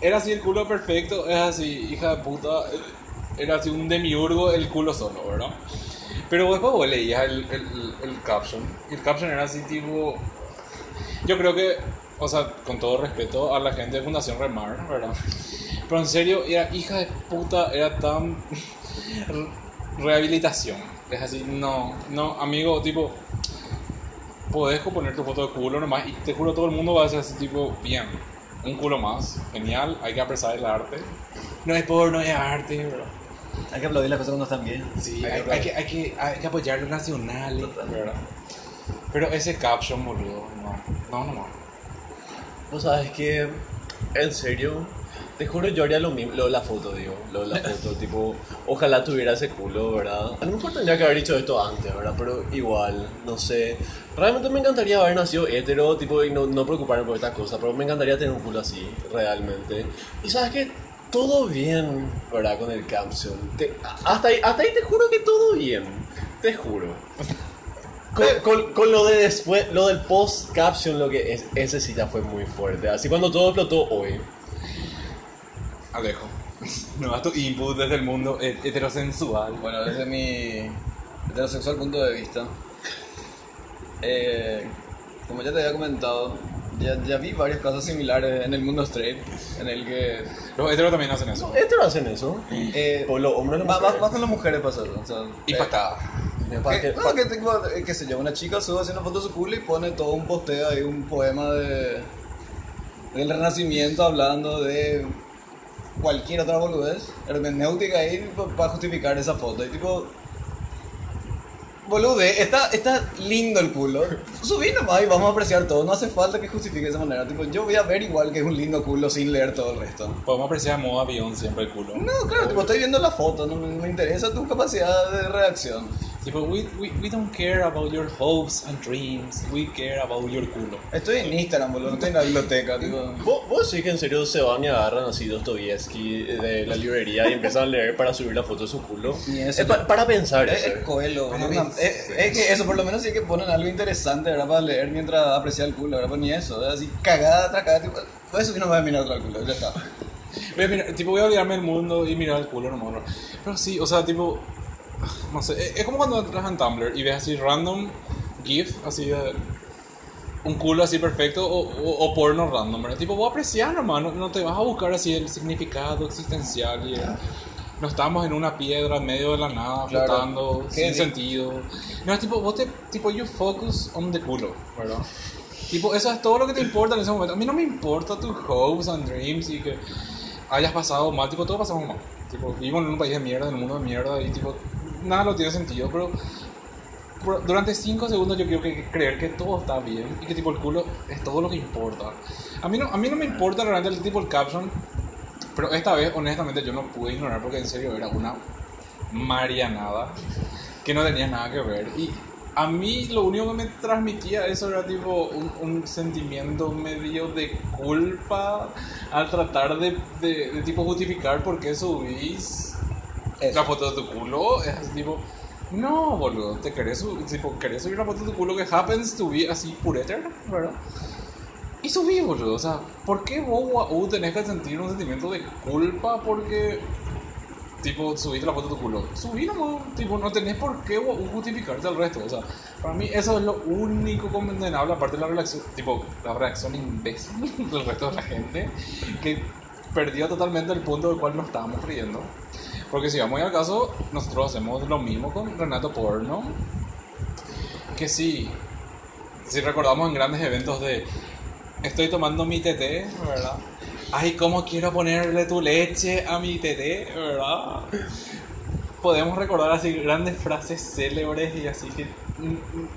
Era así el culo perfecto. Es así, hija de puta. Era así un demiurgo el culo solo, ¿verdad? Pero después vos leías el, el, el, el caption. Y el caption era así, tipo. Yo creo que. O sea, con todo respeto a la gente de Fundación Remar, ¿verdad? Pero en serio, era hija de puta, era tan. Rehabilitación. Es así, no, no, amigo, tipo podés poner tu foto de culo nomás y te juro todo el mundo va a ser así tipo, bien, un culo más, genial, hay que apreciar el arte. No es porno, es arte, bro. Hay que aplaudir las cosas cuando están bien. Sí, Hay hay, que hay que, hay, que, que apoyar lo nacional. Pero ese caption, boludo, no, no, no, no. Sabes que, en serio, te juro yo haría lo mismo, lo de la foto, digo, lo de la foto, tipo, ojalá tuviera ese culo, ¿verdad? A lo mejor tendría que haber dicho esto antes, ¿verdad? Pero igual, no sé. Realmente me encantaría haber nacido hetero, tipo, y no, no preocuparme por estas cosas, pero me encantaría tener un culo así, realmente. Y sabes que todo bien, ¿verdad? Con el caption. Te- hasta, ahí, hasta ahí te juro que todo bien, te juro. Con, con- con lo de después, lo del post caption, lo que es, ese sí ya fue muy fuerte. Así cuando todo explotó hoy. Alejo. No das tu input desde el mundo he- heterosensual. Bueno, desde mi heterosexual punto de vista, eh, como ya te había comentado, ya, ya vi varios casos similares en el mundo straight, en el que... Los heteros también hacen eso. ¿Heteros hacen eso? eh, Por los hombres no más, más- más con las mujeres pasa eso. o sea, Y eh, patada. Para que, que- no, que qué sé yo, una chica sube haciendo fotos de su culo y pone todo un posteo ahí, un poema de del renacimiento hablando de cualquier otra boludez, hermenéutica ahí para justificar esa foto. Y tipo, bolude, está, está lindo el culo. Subí nomás y vamos a apreciar todo. No hace falta que justifique de esa manera. Tipo, yo voy a ver igual que es un lindo culo sin leer todo el resto. Podemos apreciar modo avión siempre el culo. No, claro, tipo, estoy viendo la foto, no me, me interesa tu capacidad de reacción. Tipo, we, we, we don't care about your hopes and dreams. We care about your culo. Estoy en Instagram, boludo, no estoy en la biblioteca, tipo. ¿Vos, vos sí que en serio se van y agarran así Dostoyevsky de la librería y empiezan a leer para subir la foto de su culo. Ni eso. Es pa- para pensar Es, eso. es Para boludo. pensar. es, es que eso, por lo menos sí que ponen algo interesante, ¿verdad? Para leer mientras aprecia el culo, ¿verdad? Pues ni eso, ¿verdad? Así cagada tras cagada, tipo, pues eso que no me voy a mirar otro culo, ya está. Voy a mirar- tipo, voy a olvidarme del mundo y mirar el culo nomás. ¿no? Pero sí, o sea, tipo, no sé, es- es como cuando entras en Tumblr y ves así random GIF, así de un culo así perfecto o, o, o porno random, ¿verdad? Tipo, voy a apreciar nomás, no, te vas a buscar así el significado existencial y el- no estamos en una piedra en medio de la nada, Claro. flotando, ¿Qué sin di- sentido. No, tipo, vos te, tipo, you focus on the culo, ¿verdad? Tipo, eso es todo lo que te importa en ese momento. A mí no me importa tus hopes and dreams y que hayas pasado mal, tipo, todo pasamos mal. Tipo, vivo en un país de mierda, en un mundo de mierda y tipo, nada lo tiene sentido, pero durante 5 segundos yo quiero que, creer que todo está bien y que tipo el culo es todo lo que importa. A mí no, a mí no me importa realmente el tipo el caption, pero esta vez honestamente yo no pude ignorar porque en serio era una marianada que no tenía nada que ver y a mí lo único que me transmitía eso era tipo un, un sentimiento medio de culpa al tratar de, de, de, tipo justificar por qué subís Eso. la foto de tu culo. Es tipo, no, boludo, te querés, tipo, querés subir una foto de tu culo que happens to be así pureter, ¿verdad? Y subí, boludo, o sea, ¿por qué vos, guau, tenés que sentir un sentimiento de culpa porque tipo, subiste la foto de tu culo. Subí nomás, tipo, no tenés por qué guau, justificarte al resto. O sea, para mí eso es lo único condenable, aparte de la reacción, tipo, la reacción imbécil del resto de la gente, que perdió totalmente el punto del cual nos estábamos riendo. Porque si vamos al caso, nosotros hacemos lo mismo con Renato Porno, que sí, si recordamos en grandes eventos de estoy tomando mi TT, ¿verdad? Ay, cómo quiero ponerle tu leche a mi TT, ¿verdad? Podemos recordar así grandes frases célebres y así que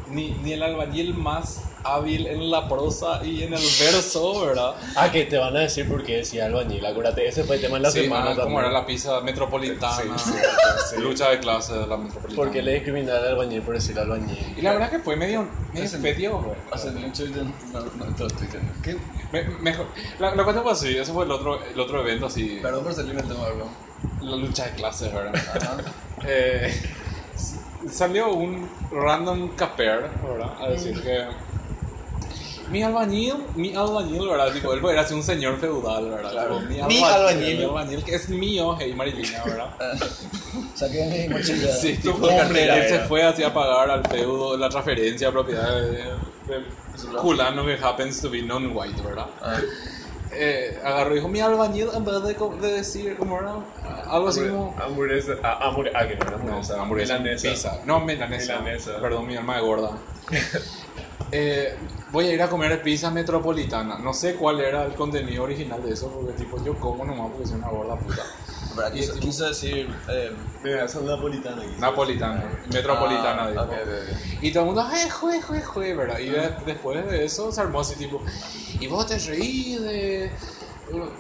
ni, ni el albañil más hábil en la prosa y en el verso, ¿verdad? Ah, que te van a decir por qué decía albañil. Acuérdate, ese fue el tema en la Sí, semana ah, como era la pizza metropolitana, Sí, sí, sí. lucha de clases de la metropolitana. ¿Por qué le discriminaron al albañil por decir albañil? Y la verdad que fue medio, medio. Hace mucho yo no, no. ¿Qué? Me- mejor. La, la cuestión fue así, ese fue el otro, el otro evento así, Perdón por salirme el tema, bro. la lucha de clases, ¿verdad? Eh, salió un random caper, ¿verdad? A decir que mi albañil, mi albañil, ¿verdad? Tipo, él era así un señor feudal, ¿verdad? Claro. Tipo, Mi albañil. Mi albañil, que es mío, hey Marilina, ¿verdad? Saqué mi mochila. Sí, tipo, cartera él se era. fue así a pagar al feudo la transferencia de propiedad de, de Julano que happens to be non-white, ¿verdad? Ah. Eh, agarró y dijo, mi albañil, en vez de, decir, ¿cómo era? Algo así como... Hamburguesa. Ah, hamburguesa. Ah, que no era No, hamburguesa. hamburguesa, Milanesa. pizza. No, milanesa. Milanesa. Perdón, mi alma de gorda. Eh, voy a ir a comer pizza metropolitana. No sé cuál era el contenido original de eso, porque tipo yo como nomás porque soy una gorda puta. Quiso, quiso decir. Eh, Mira, son napolitanos. aquí. Napolitana, metropolitana, ah, dijo. ok, ok, ok. Y todo el mundo, ¡ay, jue, jue, jue! ¿verdad? Y de- después de eso se armó así, tipo, y vos te reí de.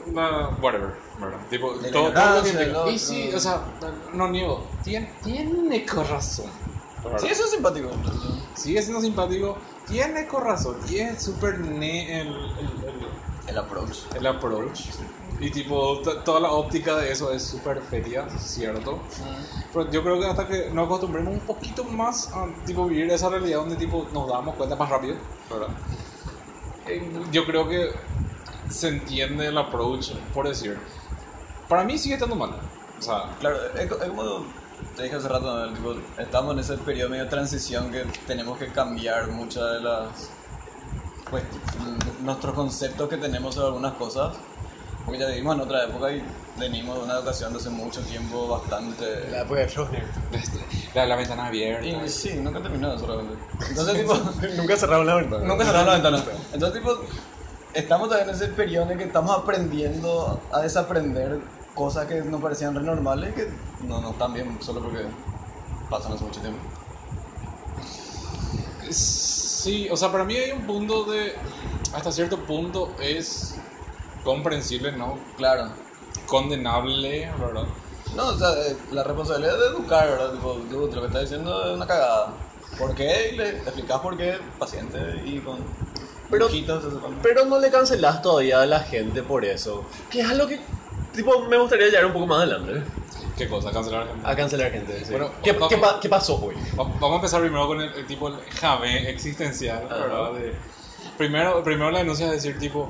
una- whatever, ¿verdad? Tipo, De todo, todo lo que. Y sí, o sea, no niego, tiene, tiene corazón. ¿verdad? Sí, eso es simpático. Sigue siendo simpático, tiene corazón, y es súper ne el, el, el- El approach. el approach. Y tipo, to- toda la óptica de eso es súper feria, ¿cierto? Pero yo creo que hasta que nos acostumbremos un poquito más a tipo, vivir esa realidad donde tipo, nos damos cuenta más rápido, ¿verdad? Eh, Yo creo que se entiende el approach, por decir. Para mí sigue estando mal. O sea, Claro, es, es como te dije hace rato, ¿no? Tipo, estamos en ese periodo medio de transición que tenemos que cambiar muchas de las. Pues, nuestros conceptos que tenemos sobre algunas cosas. Porque ya vivimos en otra época y venimos de una educación de hace mucho tiempo bastante. La época de la, la ventana abierta. Y sí, nunca terminó solamente. Entonces, tipo. Nunca cerraron la ventana. Nunca cerraron la ventana. Entonces, tipo, estamos también en ese periodo en el que estamos aprendiendo a desaprender cosas que nos parecían re normales que no, no están bien solo porque pasan hace mucho tiempo. Sí, o sea, para mí hay un punto de. Hasta cierto punto es comprensible, ¿no? Claro. Condenable, ¿verdad? No, o sea, eh, la responsabilidad de educar, ¿verdad? Tipo, dude, lo que estás diciendo es una cagada. ¿Por qué? Y le explicas por qué, paciente y con Pero- dibujitos, eso, con- Pero no le cancelás todavía a la gente por eso. Que es algo que, tipo, me gustaría llegar un poco más adelante. ¿Qué cosa? Cancelar. A cancelar gente. sí. Bueno, ¿Qué, vamos- qué pa- qué pasó hoy? Va- Vamos a empezar primero con el, el tipo el jave existencial, ¿verdad? De- primero, primero la denuncia es decir, tipo,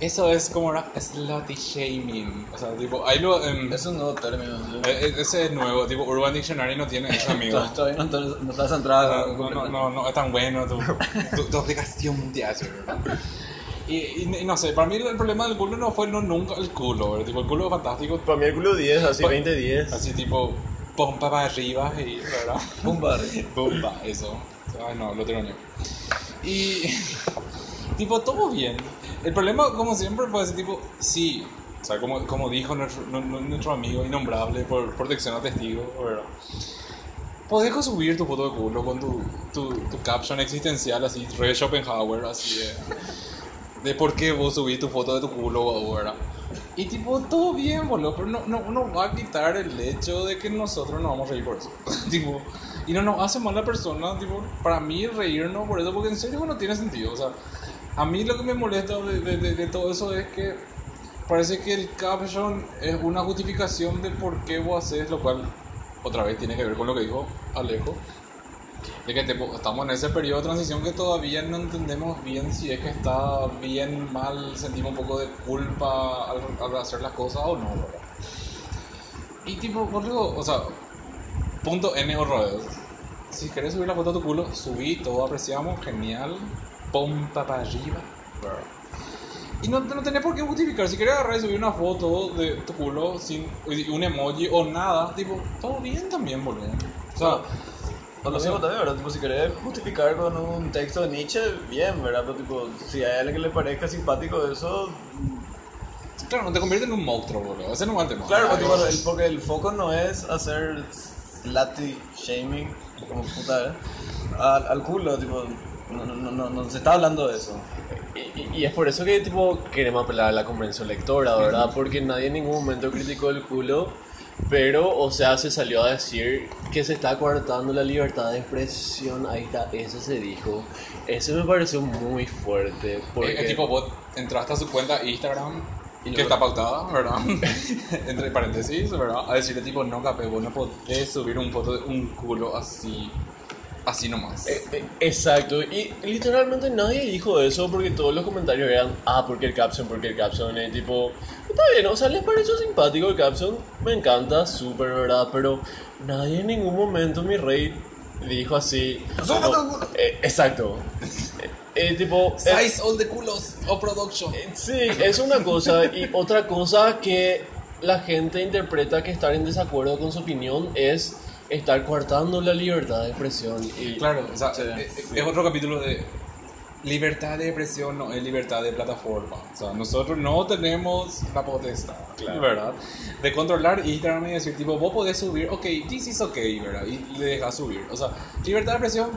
eso es como era slutty shaming. O sea, tipo, ahí lo. em, Es un nuevo término. ¿sí? eh, eh, ese es nuevo, tipo, Urban Dictionary no tiene ese amigo. Tod- Todavía no, estás- no estás centrado. No, no, no, no, es tan bueno tu, tu, tu aplicación de hace, ¿verdad? Y, y- y no sé, para mí el problema del culo no fue no, nunca el culo, ¿verdad? Tipo, el culo es fantástico, Para mí el culo 10, así Pa- 20-10. así tipo, pompa para arriba, y, ¿verdad? Un bar. Bomba, eso. Ay, no, lo tironeo. Y. tipo, todo bien. El problema, como siempre, fue ese tipo, sí. O sea, como, como dijo nuestro, nu- nu- nuestro amigo innombrable por protección a testigos, ¿verdad? Podés subir tu foto de culo con tu, tu, tu caption existencial así, re Schopenhauer, así de, de por qué vos subís tu foto de tu culo, ¿verdad? Y tipo, todo bien, boludo, pero no, no, no va a quitar el hecho de que nosotros nos vamos a reír por eso. tipo, y no nos hace mal la persona, tipo, para mí reírnos por eso, porque en serio no tiene sentido. O sea, a mí lo que me molesta de, de, de, todo eso es que parece que el caption es una justificación de por qué vos haces, lo cual otra vez tiene que ver con lo que dijo Alejo. De que estamos en ese periodo de transición que todavía no entendemos bien si es que está bien, mal, sentimos un poco de culpa al, hacer las cosas o no, ¿verdad? Y tipo, boludo, o sea, punto N vez. Si querés subir la foto de tu culo, subí, todo apreciamos, genial, pompa para arriba. Y no, no tenés por qué justificar. Si querés agarrar y subir una foto de tu culo sin un emoji o nada, tipo, todo bien también, boludo. O sea, O lo mismo también, ¿verdad? Tipo, si querés justificar con un texto de Nietzsche, bien, ¿verdad? Pero tipo, si hay alguien que le parezca simpático eso, claro, no te convierte en un monstruo, boludo. Ese no el tema. claro, porque, bueno, el, porque el foco no es hacer slutty shaming, como puta, ¿eh? Al, al culo, tipo, no, no, no, no, no se está hablando de eso. Y, y- y es por eso que tipo queremos apelar a la comprensión lectora, ¿verdad? Porque nadie en ningún momento criticó el culo, pero, o sea, se salió a decir que se está coartando la libertad de expresión. Ahí está, eso se dijo. Eso me pareció muy fuerte. Porque... Es, es tipo, vos entraste a su cuenta Instagram, Y que lo- está pautada, ¿verdad? Entre paréntesis, ¿verdad? A decirle tipo, no, capé, vos no podés subir un foto de un culo así, así nomás. Eh, eh, Exacto, y literalmente nadie dijo eso porque todos los comentarios eran, ah, porque el caption, porque el caption, y tipo, está bien, o sea, les pareció simpático el caption, me encanta, súper, ¿verdad? Pero nadie en ningún momento, mi rey, dijo así. ¡Súbete no, un culo! eh, exacto. Eh, eh, tipo, eh, Size all the culos o production. Sí, es una cosa. Y otra cosa que la gente interpreta que estar en desacuerdo con su opinión es estar coartando la libertad de expresión. Y Claro, o sea, Sí, es, es otro capítulo de libertad de expresión no es libertad de plataforma. O sea, nosotros no tenemos la potestad, ¿verdad? De controlar Instagram y decir, tipo, vos podés subir, ok, this is ok, ¿verdad? Y le dejas subir. O sea, libertad de expresión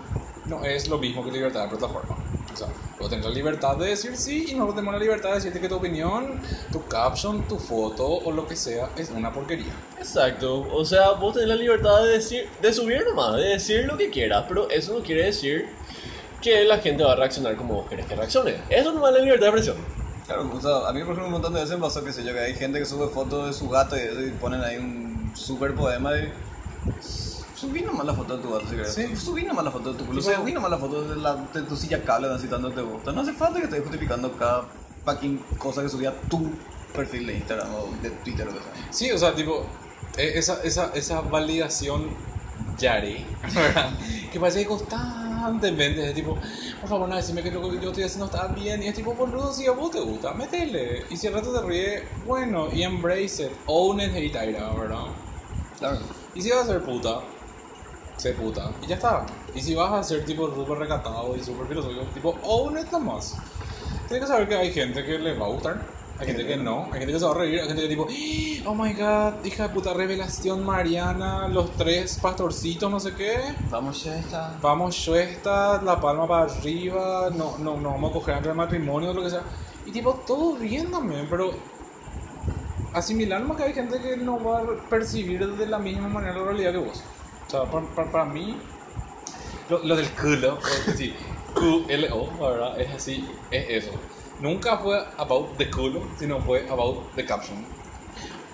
no es lo mismo que libertad de plataforma. O sea, vos tenés la libertad de decir sí y nosotros tenemos la libertad de decirte que tu opinión, tu caption, tu foto o lo que sea es una porquería. Exacto, o sea, vos tenés la libertad de decir, de subir nomás, de decir lo que quieras, pero eso no quiere decir que la gente va a reaccionar como vos querés que reaccione. Eso no es la libertad de expresión. Claro, o sea, a mí por ejemplo un montón de veces me pasó que sé yo, que hay gente que sube fotos de su gato y, eso, y ponen ahí un super poema y... Subí nomás la foto de tu gato si querés. Sí. Subí nomás la foto de tu culo. Tipo- Subí nomás la foto de, la, de tu silla cable así tanto te gusta. No hace falta que estés justificando cada fucking cosa que subía tu perfil de Instagram o de Twitter o lo que sea. Sí, o sea, tipo, eh, esa, esa, esa validación yari, ¿verdad? Que parece que constantemente es tipo, por favor, no decime que lo que yo estoy haciendo está bien. Y es tipo, boludo, si a vos te gusta, métele. Y si al rato te ríe, bueno, y embrace it, own it, hate ¿verdad? Claro. Y si vas a ser puta, sé puta. Y ya está. Y si vas a ser tipo súper recatado y súper filosófico, tipo, own it nomás. Tienes que saber que hay gente que le va a gustar. Hay gente que no, hay gente que se va a reír, hay gente que tipo, oh my god, hija de puta revelación mariana, los tres pastorcitos, no sé qué. Vamos ya está. Vamos, Shuesta, la palma para arriba, no, no, no vamos a coger antes del matrimonio, lo que sea. Y tipo, todo bien también, pero asimilar más que hay gente que no va a percibir de la misma manera la realidad que vos. O sea, para, para, mí, lo, del culo, o sí, Q-L-O, verdad, es así, es eso. Nunca fue about the culo, sino fue about the caption.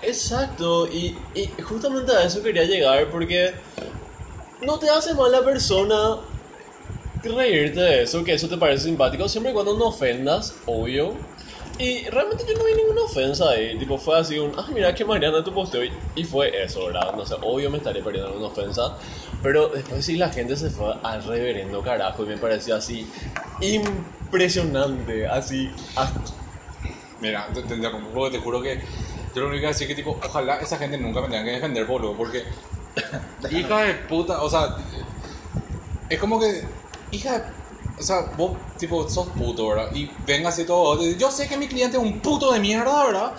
Exacto, y, y justamente a eso quería llegar porque no te hace mal la persona reírte de eso, que eso te parece simpático, siempre y cuando no ofendas, obvio. Y realmente yo no vi ninguna ofensa ahí, tipo fue así un, ah, mira que Mariana tu posteo y, y fue eso, ¿verdad? No sé, obvio me estaré perdiendo alguna ofensa, pero después sí la gente se fue al reverendo carajo y me pareció así impresionante, así, Mira, te, te interrumpo porque te juro que yo lo único que decir que tipo, ojalá esa gente nunca me tenga que defender, boludo, porque hija de puta, o sea, es como que hija de, o sea, vos tipo sos puto, ¿verdad? Y venga así todo, yo sé que mi cliente es un puto de mierda, ¿verdad?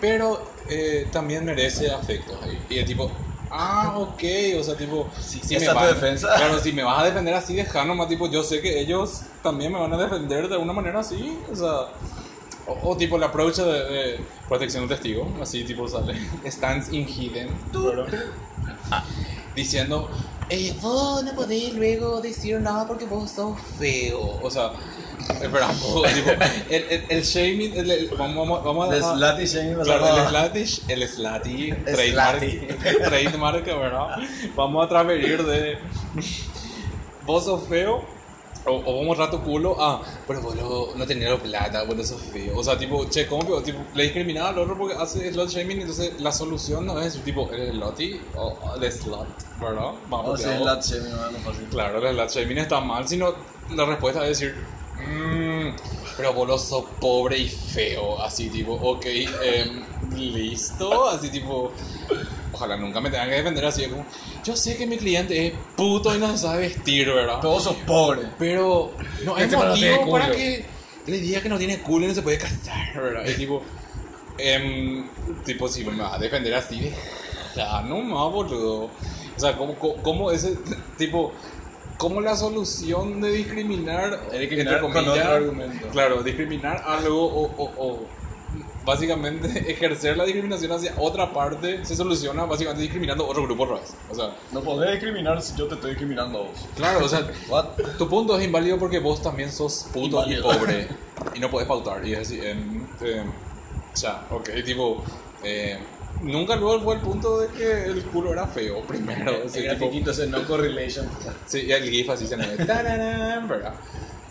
Pero eh, también merece afecto. Y es tipo, ah, ok, o sea, tipo, si, si esa me vas- defensa. Claro, si me vas a defender así, deja nomás, tipo, yo sé que ellos también me van a defender de alguna manera así, o sea, o, o tipo el approach de, de protección de testigo, así tipo sale, stands in hidden, ¿verdad? diciendo, eh, vos no podés luego decir nada porque vos sos feo, o sea, espera, vos, tipo, el, el, el shaming, el- el- vamos, vamos, vamos El a... slutty shaming Claro, el slatish, el slutty, trademark, Slutty. trademark, ¿verdad? Vamos a transferir de vos sos feo o, o vamos tu culo ah, pero lo- no tenés la plata, vos sos feo. O sea, tipo, che, ¿cómo que tipo, le discriminaba al otro porque hace slot shaming? Entonces, la solución no es tipo, eres slutty o o el slot, ¿verdad? Vamos, sí, porque slut vos- shaming, no es fácil. Claro, el slut shaming está mal, sino la respuesta es decir, "Mm, pero vos lo sos pobre y feo, así tipo, ok, em, listo, así tipo, ojalá nunca me tengan que defender así, como, yo sé que mi cliente es puto y no se sabe vestir, ¿verdad? Vos sos pobre. Pero no es Este no motivo para que le diga que no tiene culo y no se puede casar, ¿verdad? Es tipo, em, tipo, si me vas a defender así, ya no más, boludo. O sea, ¿cómo, cómo, cómo ese tipo, cómo la solución de discriminar, discriminar con otro argumento. Claro, discriminar algo o, o, o básicamente ejercer la discriminación hacia otra parte se soluciona básicamente discriminando otro grupo otra vez. O sea, No podés discriminar si yo te estoy discriminando a vos. claro, o sea, What? tu punto es inválido porque vos también sos puto Inválido. y pobre y no puedes pautar. Y es así, em, em, o sea, ok, tipo, eh, nunca luego fue el punto de que el culo era feo primero. así, Ese tipo, grafiquito, ese no correlation. sí, y el GIF así se mueve. tararán, ¿verdad?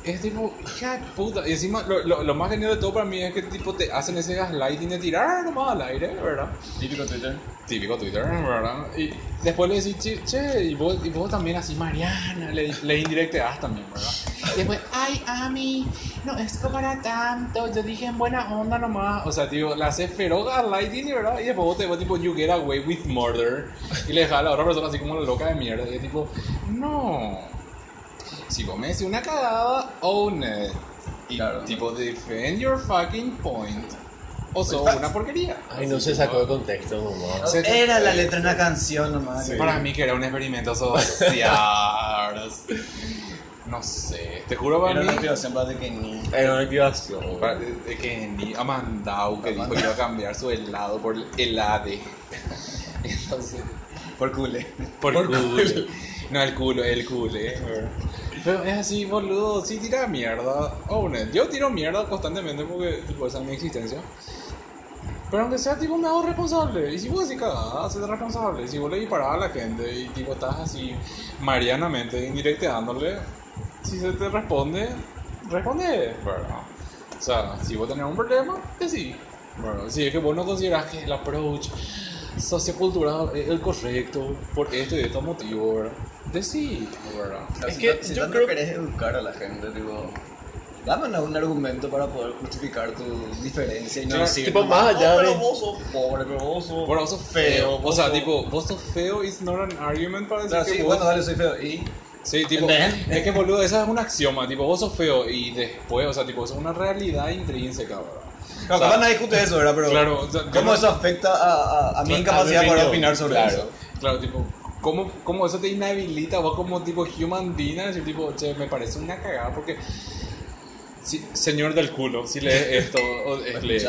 Es tipo, hija de puta. Y encima, lo, lo, lo más genial de todo para mí es que tipo te hacen ese gaslighting de tirar nomás al aire, ¿verdad? Típico Twitter. Típico Twitter, ¿verdad? Y después le decís, che, che y, vos, y vos también así, Mariana, le, le indirecteas también, ¿verdad? Y después, ay, Ami, no es para tanto, yo dije en buena onda nomás. O sea, tío, la haces feroz al lighting, ¿verdad? Y después vos te vas tipo, you get away with murder. Y le dejas a la otra persona así como la loca de mierda. Y es tipo, no. Si vos me decís una cagada, own it. Y Claro. tipo, defend your fucking point. O sos Pues, una porquería. Ay, no se sacó de contexto nomás. Era la letra de una canción nomás. Para mí que era un experimento social. no sé, te juro para Era una mí. activación para ni. Era una activación. para- de, de que dijo que iba a cambiar su helado por helade. Entonces, Por cule. por, Por. No, el culo, el culé. Pero es así, boludo, sí tira mierda. No, yo tiro mierda constantemente porque tipo, esa es mi existencia. Pero aunque sea, tipo, me hago responsable. Y si vos decís cagada, hacete responsable. Si vos le disparás a la gente y tipo estás así marianamente indirecteándole, si se te responde, responde, ¿verdad? O sea, si vos tenés un problema, decí. ¿verdad? Si es que vos no considerás que el approach sociocultural es el correcto por esto y estos motivos, ¿verdad? Decí, ¿verdad? Es si que si yo tanto creo- querés educar a la gente, tipo. Dame un argumento para poder justificar tu diferencia y no decir. tipo, más allá "Oh, pero de- vos sos pobre, pero vos sos. Bueno, vos sos feo. O sea, sos- tipo, vos sos feo is not an argument para decir Claro, que sí, vos... bueno, dale, soy feo. Y. Sí, tipo, es que boludo, esa es un axioma, tipo, vos sos feo y después, o sea, tipo, eso es una realidad intrínseca, ¿verdad? Claro, O sea, capaz nadie discute eso, ¿verdad? Pero. Claro, o sea, ¿Cómo no- eso afecta a, a, a mi incapacidad para opinar sobre claro, eso? Claro, tipo, ¿cómo, ¿cómo eso te inhabilita vos como tipo human being a decir tipo, che, me parece una cagada porque... Sí, señor del culo, si lees esto, es, lees,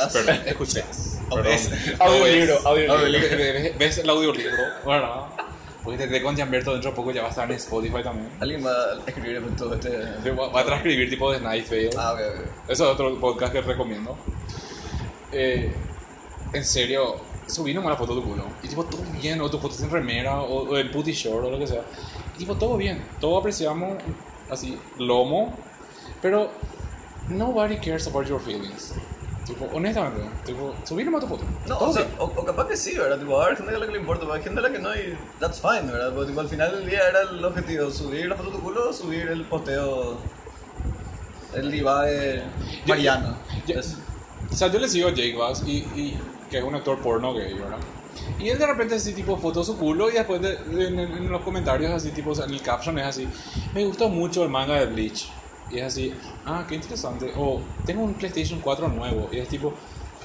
¿Escuchás? perdón. O Audiolibro, ves. audiolibro. Ves- el audiolibro, ¿verdad? Porque te de con Gianberto dentro de poco ya va a estar en Spotify también. Alguien va a escribir todo este. Va va a transcribir tipo de Night Vale. Ah, ok, ok. Eso es otro podcast que recomiendo. Eh, en serio, subí nomás la foto de tu culo. Y tipo, todo bien, o tu foto sin remera, o, o el putty short, o lo que sea. Y tipo, todo bien. Todo apreciamos, así, lomo. Pero, nobody cares about your feelings. Tipo, honestamente, tipo, subí nomás tu foto. No, o, sea, o, o capaz que sí, ¿verdad? Tipo, a ver, gente a la que le importa, hay gente a la que no y that's fine, ¿verdad? Porque tipo, al final del día era el objetivo, subir la foto de tu culo o subir el posteo, el diva de Mariano. Yo- Es- O sea, yo le sigo a Jake Bass, y, y, que es un actor porno gay, ¿verdad? Y él de repente así tipo foto su culo y después de- en, en- los comentarios así tipo, en el caption es así, me gustó mucho el manga de Bleach. Y es así, ah, qué interesante. O tengo un PlayStation 4 nuevo. Y es tipo,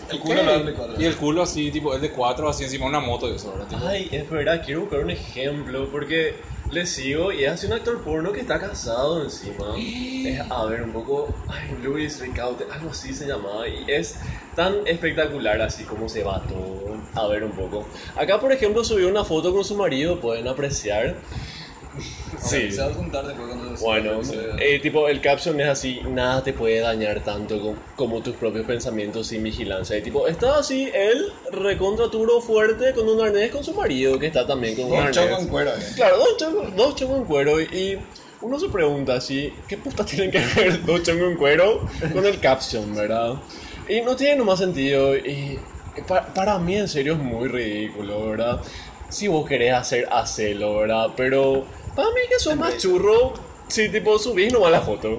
El culo lo del 4. Y el culo así, tipo, el de 4 así encima de una moto y eso, ¿verdad? Tipo, Ay, es verdad, quiero buscar un ejemplo porque le sigo y es así un actor porno que está casado encima. Es, a ver, un poco. Ay, Luis Ricaute, algo así se llamaba. Y es tan espectacular así como se va todo. A ver, un poco. Acá, por ejemplo, subió una foto con su marido, pueden apreciar. Sí. Se va a juntar después cuando Bueno, eh, tipo, el caption es así, nada te puede dañar tanto co- como tus propios pensamientos sin vigilancia. Y tipo, está así, él recontra turo fuerte con un arnés con su marido, que está también con un arnés. choco en cuero, eh. Claro, dos chongos, dos chongos en cuero y uno se pregunta así, ¿qué puta tienen que ver dos chongos en cuero con el caption, verdad? Y no tiene nomás sentido y pa- para mí en serio es muy ridículo, ¿verdad? Si vos querés hacer, hacelo, ¿verdad? Pero para mí que sos más churro si tipo subís nomás la foto.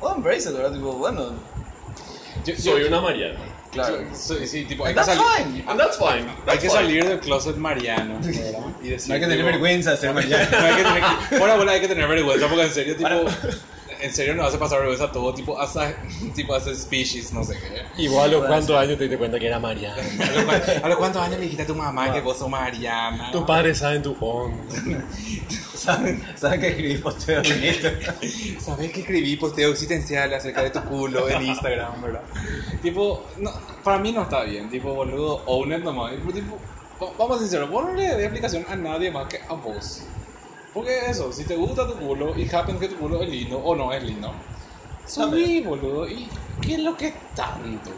Oh, embrace it, ¿verdad? Tipo, bueno, yo- yo- Soy una Mariana. claro. Sí, sí, tipo, hay And que that's salir. fine. And that's fine. Hay que fine. salir del closet mariano, ¿verdad? Y decir, No hay que tener tipo, vergüenza de ser Mariano. No hay que tener que, por ahora hay que tener vergüenza porque en serio, tipo, en serio nos hace pasar vergüenza todo, tipo, hasta, tipo, hace species, no sé qué. Igual a los cuántos años te diste cuenta que era Mariana. ¿A los, a cuántos años le dijiste a tu mamá que vos sos Mariana? Tus padres saben tu on. ¿Saben, ¿Saben que escribí posteo en? ¿Sabes que escribí posteo existencial acerca de tu culo en Instagram, verdad? Tipo, no, para mí no está bien, tipo, boludo, own it nomás. Tipo, tipo, va- vamos a ser sinceros, vos no le des explicación a nadie más que a vos. Porque eso, si te gusta tu culo y happen que tu culo es lindo o no es lindo, subí, boludo, y ¿qué es lo que tanto?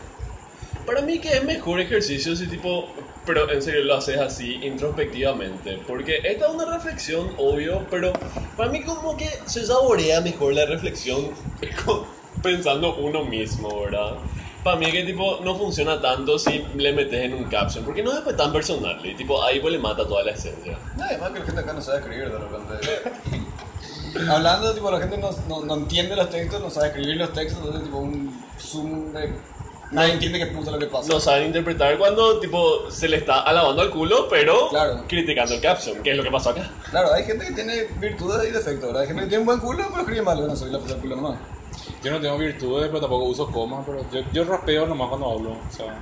Para mí que es mejor ejercicio si tipo, pero en serio lo haces así introspectivamente, porque esta es una reflexión, obvio, pero para mí como que se saborea mejor la reflexión pensando uno mismo, ¿verdad? Para mí que tipo no funciona tanto si le metes en un caption, porque no es tan personal y tipo ahí pues le mata toda la esencia. No, además que la gente acá no sabe escribir de repente. Hablando, tipo, la gente no, no, no entiende los textos, no sabe escribir los textos, entonces, tipo, un zoom de... Nadie entiende qué puta lo que pasa. No saben interpretar cuando tipo se le está alabando al culo, pero Claro. criticando el caption, que es lo que pasó acá. Claro, hay gente que tiene virtudes y defectos, ¿verdad? Hay gente que tiene un buen culo, pero escribe mal, bueno, soy la puta culo nomás. Yo no tengo virtudes, pero tampoco uso coma, pero yo, yo rapeo nomás cuando hablo. O sea,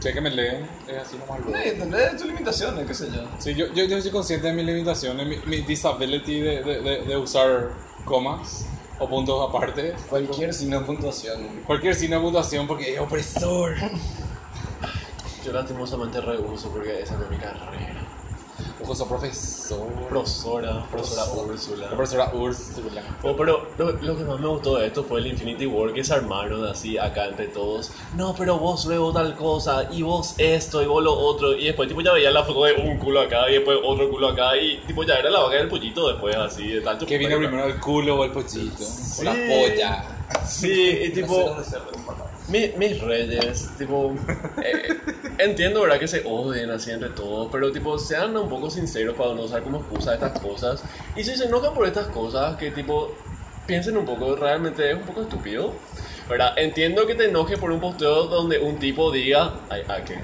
sé que me leen, es así nomás. Eh, tendré tus limitaciones, qué sé yo. Sí, yo, yo, yo soy consciente de mis limitaciones, mi, mi disability de, de, de, de usar comas o puntos aparte. Cualquier signo de puntuación. Cualquier signo de puntuación porque es opresor. Yo lastimosamente reuso porque esa no es mi carrera. Soy profesor. Profesora, profesora Úrsula. La profesora Úrsula. Oh, pero lo, lo que más me gustó de esto fue el Infinity War que se armaron así acá entre todos. No, pero vos luego tal cosa, y vos esto, y vos lo otro. Y después, tipo, ya veía la foto de un culo acá, y después otro culo acá, y tipo, ya era la vaca del pollito después, así, de tanto. ¿Qué viene primero, el culo o el pochito? O la polla. Sí, y tipo, mi- mis reyes, tipo, eh, entiendo, ¿verdad? Que se odien así entre todos, pero tipo, sean un poco sinceros para no usar como excusa estas cosas. Y si se enojan por estas cosas, que tipo, piensen un poco, realmente es un poco estúpido, ¿verdad? Entiendo que te enoje por un posteo donde un tipo diga, ay, ay, que,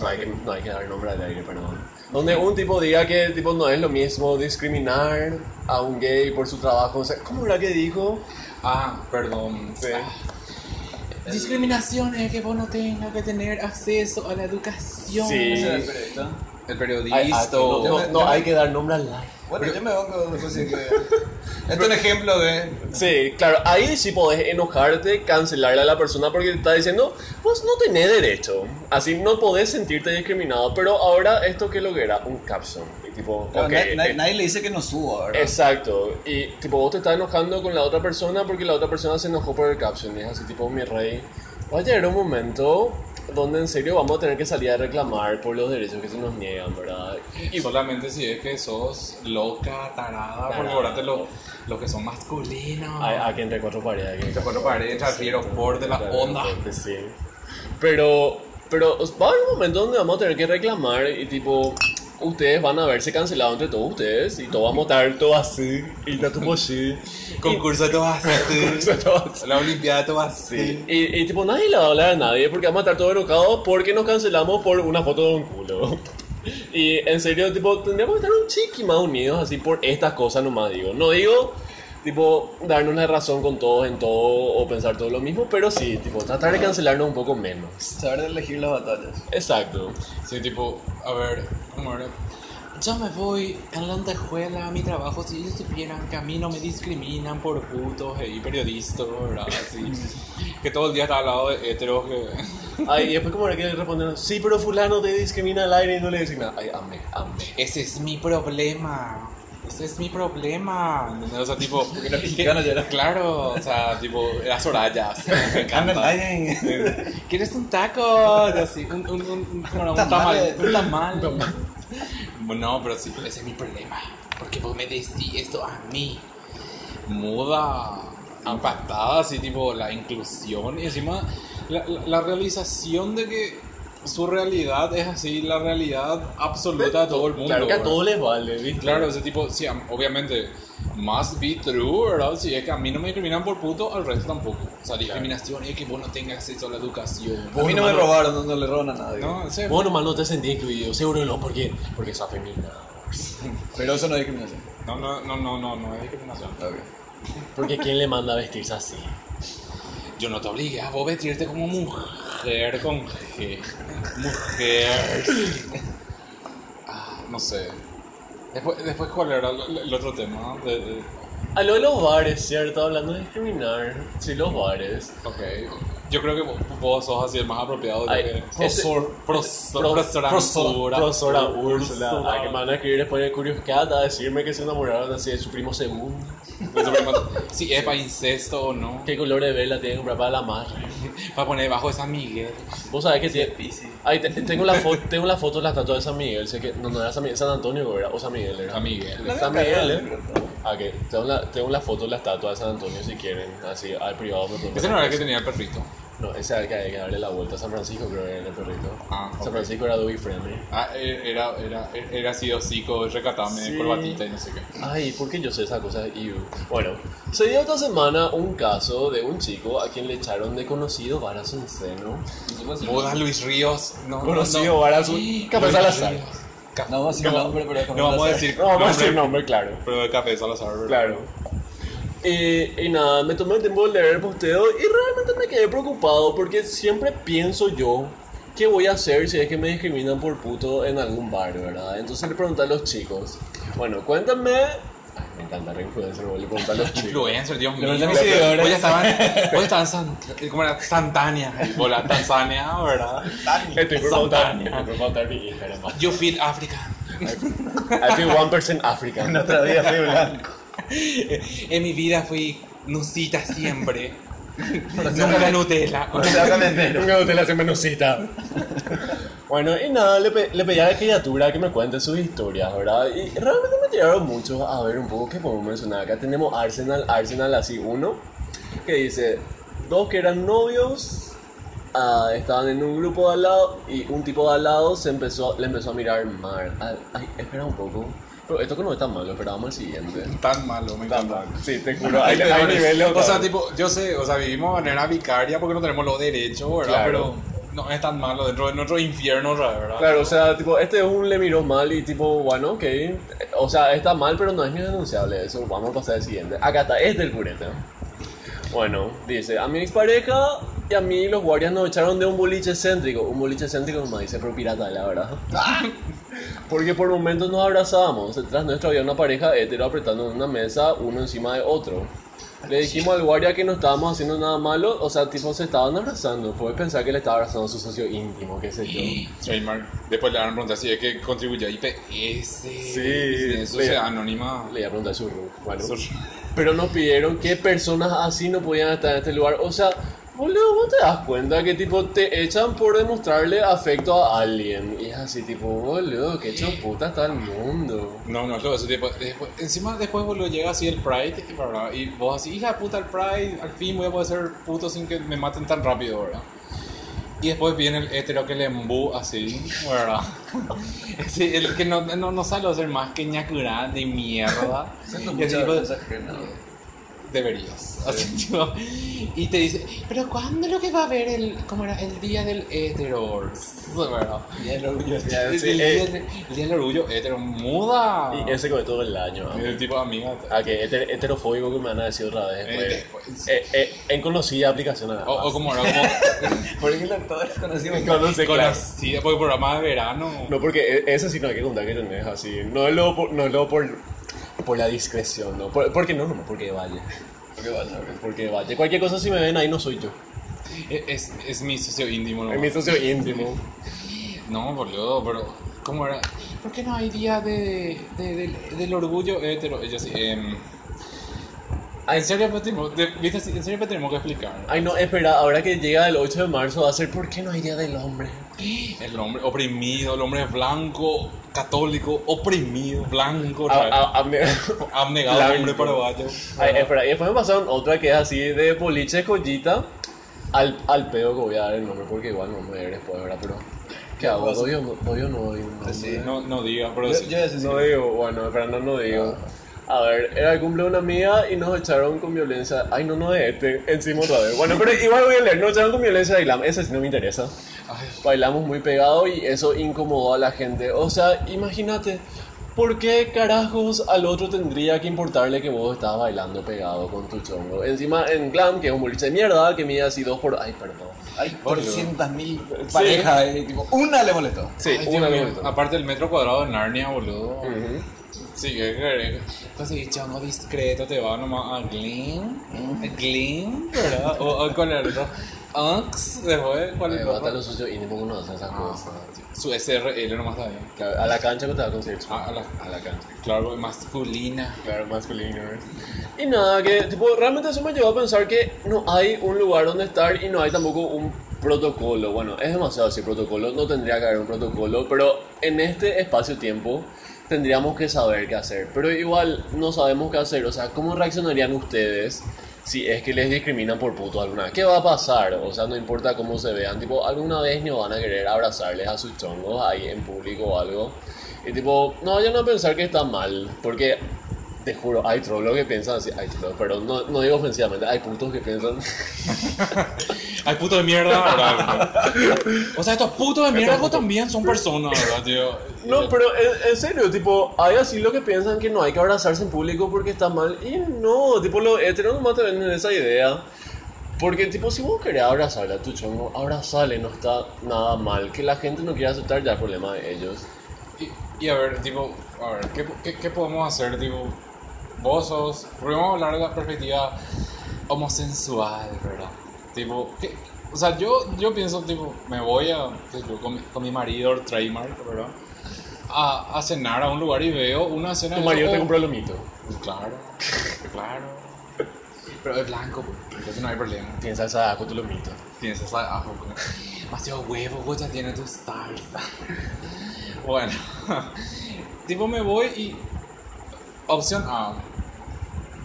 no hay que, no hay que dar nombre al aire, perdón. Donde un tipo diga que tipo no es lo mismo discriminar a un gay por su trabajo. O sea, ¿Cómo era que dijo? Ah, perdón. Sí. Discriminación es que vos no tengas que tener acceso a la educación. Sí. ¿Ese era el periodista? El Ay, periodista. ay, no, no, no hay que dar nombre al aire. Bueno, yo me banco después de que... Este es un ejemplo de... Sí, claro, ahí sí podés enojarte, cancelarle a la persona porque te está diciendo, pues no tenés derecho. Así no podés sentirte discriminado. Pero ahora, ¿esto qué es lo que era? Un caption. Tipo, Claro, ok, na- na- eh, nadie le dice que no suba, ¿verdad? Exacto. Y tipo, vos te estás enojando con la otra persona porque la otra persona se enojó por el caption. Y es así, tipo, mi rey. Va a llegar un momento donde en serio vamos a tener que salir a reclamar por los derechos que se nos niegan, ¿verdad? Y solamente si es que sos loca, tarada, porque Tarada. ahora los, los que son masculinos. Que entre cuatro paredes. que- Te acuerdo paredes, refiero por de la onda. Sí. Pero, pero va a haber un momento donde vamos a tener que reclamar y tipo, ustedes van a verse cancelados entre todos ustedes y todos vamos a estar todo así y está todo así. Concurso todo así. La Olimpiada de todas Y, y tipo, nadie le va a hablar a nadie porque vamos a estar todos enojados porque nos cancelamos por una foto de un culo. Y en serio, tipo, tendríamos que estar un chiqui más unidos así por estas cosas nomás, digo. No digo, tipo, darnos la razón con todos en todo o pensar todo lo mismo, pero sí, tipo, tratar de cancelarnos un poco menos. Saber de elegir las batallas. Exacto. Sí, tipo, a ver, ¿cómo era? Yo me voy en la antejuela a mi trabajo si ellos supieran que a mí no me discriminan por putos y periodistas, ¿verdad? Así, que todo el día está al lado de heteros que... Ay, y después como era que responder, sí, pero fulano te discrimina al aire y no le dice nada. Ay, amé, amé. Ese es mi problema. Ese es mi problema. ¿entendés? O sea, tipo... Porque los mexicanos ya Claro, o sea, tipo, era Soraya. así, Me encanta. ¿Quieres un taco? Y Así, un, un, un, un, tamal. Un tamal. No, pero sí, ese es mi problema. Porque vos me decís esto a mí. Muda, impactada, así tipo la inclusión y encima la, la- la realización de que su realidad es así la realidad absoluta de todo el mundo. Claro que a ¿verdad? todos les vale, ¿viste? Claro, ese tipo, sí, am- obviamente, must be true, ¿verdad? Si es que a mí no me discriminan por puto, al resto tampoco. O sea, discriminación es que vos no tengas acceso a la educación. A mí no me robaron, no, no le roban a nadie. No, sí, Vos nomás no te sentís incluido, seguro no, porque, porque sos femenina. Pero eso no es discriminación. no, no, no, no, no, no es discriminación. Ok. Porque ¿quién le manda a vestirse así? Yo no te obligué a vos vestirte como mujer con G. Mujer. Ah, no sé. Después, después ¿cuál era el, el otro tema? De, de- A lo de los bares, ¿cierto? Hablando de discriminar. Sí, los bares. ok. Yo creo que vos, sos así el más apropiado de que... Profesor, profesor, profesora Úrsula. Que me van a escribir después de Curious Cat a decirme que se enamoraron así de su primo segundo. Si es para incesto o no. ¿Qué color de vela tiene que comprar para la madre? Para poner debajo de San Miguel. Vos sabés que tiene. Ay, te- tengo, la foto, tengo la foto de la estatua de San Miguel. Sé que. No, no era San Miguel, San Antonio, ¿verdad? O San Miguel era. San Miguel. San Miguel, ¿eh? Ah, que tengo la, tengo la foto de la estatua de San Antonio si quieren. Así, al privado me. Ese no era el que tenía el perrito. No, ese era el que darle la vuelta. San Francisco creo que era el perrito. Ah, San. Francisco era Dewey Friendly. Ah, era, era, era así hocico, recatame, Sí. corbatita y no sé qué. Ay, ¿por qué yo sé esa cosa? Iu. Bueno, se dio esta semana un caso de un chico a quien le echaron de conocido varas en seno. Boda Luis Ríos. No, no, Conocido no. varas Café Luis Salazar. No vamos a decir nombre, pero No vamos a decir No, vamos a decir nombre, nombre, claro. Pero de Café Salazar. ¿verdad? Claro. Y, y nada, me tomé el tiempo de leer el posteo y realmente me quedé preocupado porque siempre pienso yo qué voy a hacer si es que me discriminan por puto en algún bar, ¿verdad? Entonces le pregunté a los chicos, bueno, cuéntame... Ay, me encanta la influencer, le pregunté a los chicos. Influencer, Dios mío. mis seguidores. Hoy estaban, hoy estaban san, ¿cómo era? Santania. Bola Tanzania, ¿verdad? Santania. estoy por preguntar mi Instagram. You feel African. I feel 1% African. En otra vida fui blanco. En mi vida fui Nusita siempre. Nunca Nutella. O sea. Nunca usted le hace menusita. bueno, y nada, le, pe- le pedí a la criatura que me cuente sus historias, ¿verdad? Y realmente me tiraron mucho a ver un poco qué podemos mencionar. Acá tenemos Arsenal, Arsenal así uno, que dice, dos que eran novios, ah, estaban en un grupo de al lado y un tipo de al lado se empezó, le empezó a mirar mal. Ay, espera un poco. Pero esto que no es tan malo, esperábamos el siguiente. Tan malo, me encanta. Sí, te juro, hay, hay niveles. O sea, tipo, yo sé, o sea, vivimos de manera vicaria porque no tenemos los derechos, ¿verdad? Claro. Pero no es tan malo dentro de nuestro infierno, ¿verdad? Claro, o sea, tipo, este es un le miró mal y tipo, bueno, ok. O sea, está mal, pero no es ni denunciable eso. Vamos a pasar al siguiente. Acá está, este es el purete. Bueno, dice, a mi expareja y a mí los guardias nos echaron de un boliche céntrico. Un boliche céntrico nomás dice, pero pirata, la verdad. Porque por momentos nos abrazábamos. Detrás nuestro había una pareja hetero apretando en una mesa, uno encima de otro. Le dijimos al guardia que no estábamos haciendo nada malo, o sea, tipo se estaban abrazando. Puedes pensar que le estaba abrazando a su socio íntimo, qué sé yo. Trademark. Después le van a preguntar si es que contribuye a IPS. Sí, Sociedad anónima. Le iba a preguntar su. Bueno. Eso- Pero nos pidieron que personas así no podían estar en este lugar. O sea, boludo, ¿vos te das cuenta que tipo te echan por demostrarle afecto a alguien? Y es así, tipo, boludo, qué hecho puta está el mundo. No, no, todo eso. tipo, después, encima, después boludo, llega así el Pride, ¿verdad? Y vos así, hija de puta, el Pride, al fin voy a poder ser puto sin que me maten tan rápido, ¿verdad? Y después viene el hetero que le embú así, ¿verdad? Sí, el que no, no, no sabe hacer más que ñacurá de mierda. Y así. Deberías. Así, tipo, y te dice, pero ¿cuándo es lo que va a haber el, cómo era, el día del hetero? ¿Verdad? Ya el orgullo. Ya, El, sí, el eh, día, del- el día del orgullo hetero, muda. y ese come todo el año. Y el tipo amiga. Ah, que heter- heterofóbico que me van a decir otra vez. Eh, Pues, eh, eh, en conocida aplicación O, o como era como Por ejemplo, todos conocimos. Conoce, claro. conocida por el programa de verano. No, porque e- ese sí no hay que contar que tenés así. No es lo por, no es lo por, por la discreción, ¿no? Por- porque no, no, porque vaya. ¿Qué pasa? Porque vaya. Cualquier cosa si me ven ahí no soy yo. Es, es mi socio íntimo, ¿no? Es mi socio íntimo. No, boludo, pero ¿cómo era? ¿Por qué no hay día de, de- del, del orgullo hetero? Ella sí, ah, en serio, en serio tenemos que explicar. Ay, no, espera, ahora que llega el 8 de marzo va a ser ¿por qué no hay Día del Hombre? El hombre oprimido, el hombre blanco, católico, oprimido, blanco, abnegado hombre paraguayo. Ay, espera, y después me pasaron otra que es así de boliche joyita al, al pedo que voy a dar el nombre porque igual no me ir después, ¿verdad? Pero, ¿qué hago? ¿Doy o no doy? no. No, pero Yo, sí. No digo, bueno, espera, no, no digo. A ver, era el cumple de una amiga y nos echaron con violencia. Ay, no, no es este, encima otra vez. Bueno, pero igual voy a leer, nos echaron con violencia de Islam. Ese sí no me interesa. Ay, Bailamos muy pegado y eso incomodó a la gente. O sea, imagínate, ¿por qué carajos al otro tendría que importarle que vos estabas bailando pegado con tu chongo? Encima en Glam, que es un boliche de mierda, que mide así dos por... Ay, perdón. Hay 400.000 parejas y tipo, una le molestó. Sí, Ay, una mío, minuto. Aparte el metro cuadrado de Narnia, boludo. Ujú. Sí, que que- Pues sí, chongo discreto, te va nomás a Gleam. A Gleam, ¿verdad? O, el otro. Unks, después, ¿cuál es Ay, el mata a otro? los socios íntimos que no hacen esas cosas. Su SRL nomás está bien. Claro, A la cancha que te va a conseguir. Ah, a la, A la cancha. claro, masculina. Claro, masculino. Y nada, que tipo, realmente eso me llevó a pensar que no hay un lugar donde estar y no hay tampoco un protocolo. Bueno, es demasiado así protocolo, no tendría que haber un protocolo, pero en este espacio-tiempo tendríamos que saber qué hacer. Pero igual no sabemos qué hacer, o sea, ¿cómo reaccionarían ustedes si es que les discriminan por puto alguna vez? ¿Qué va a pasar? O sea, no importa cómo se vean, tipo, alguna vez no van a querer abrazarles a sus chongos ahí en público o algo. Y tipo, no vayan a pensar que está mal, porque Te juro, hay trolos que piensan así. Hay trolos, pero no, no digo ofensivamente. Hay putos que piensan. Hay putos de mierda, ¿verdad? O sea, estos putos de mierda también son personas, ¿verdad, tío? No, pero en, en serio, tipo, hay así lo que piensan que no hay que abrazarse en público porque está mal. Y no, tipo, los heteros nomás te venden esa idea. Porque, tipo, si vos querés abrazarle a tu chongo, abrazale, no está nada mal. Que la gente no quiera aceptar ya es problema de ellos. Y, y a ver, tipo, a ver, ¿qué, qué, qué podemos hacer, tipo? Vos porque vamos a hablar de la perspectiva homosensual, ¿verdad? Tipo, ¿qué? o sea, yo, yo pienso, tipo, me voy a, con, mi, con mi marido, Trademark, ¿verdad? A, a cenar a un lugar y veo una cena Tu marido te compró el lomito. Claro, claro. Pero es blanco, pues, entonces no hay problema. Tienes salsa de ajo tu lomito. Tienes esa de ajo demasiado huevo, vos ya tienes tu salsa. Bueno, tipo me voy y opción A.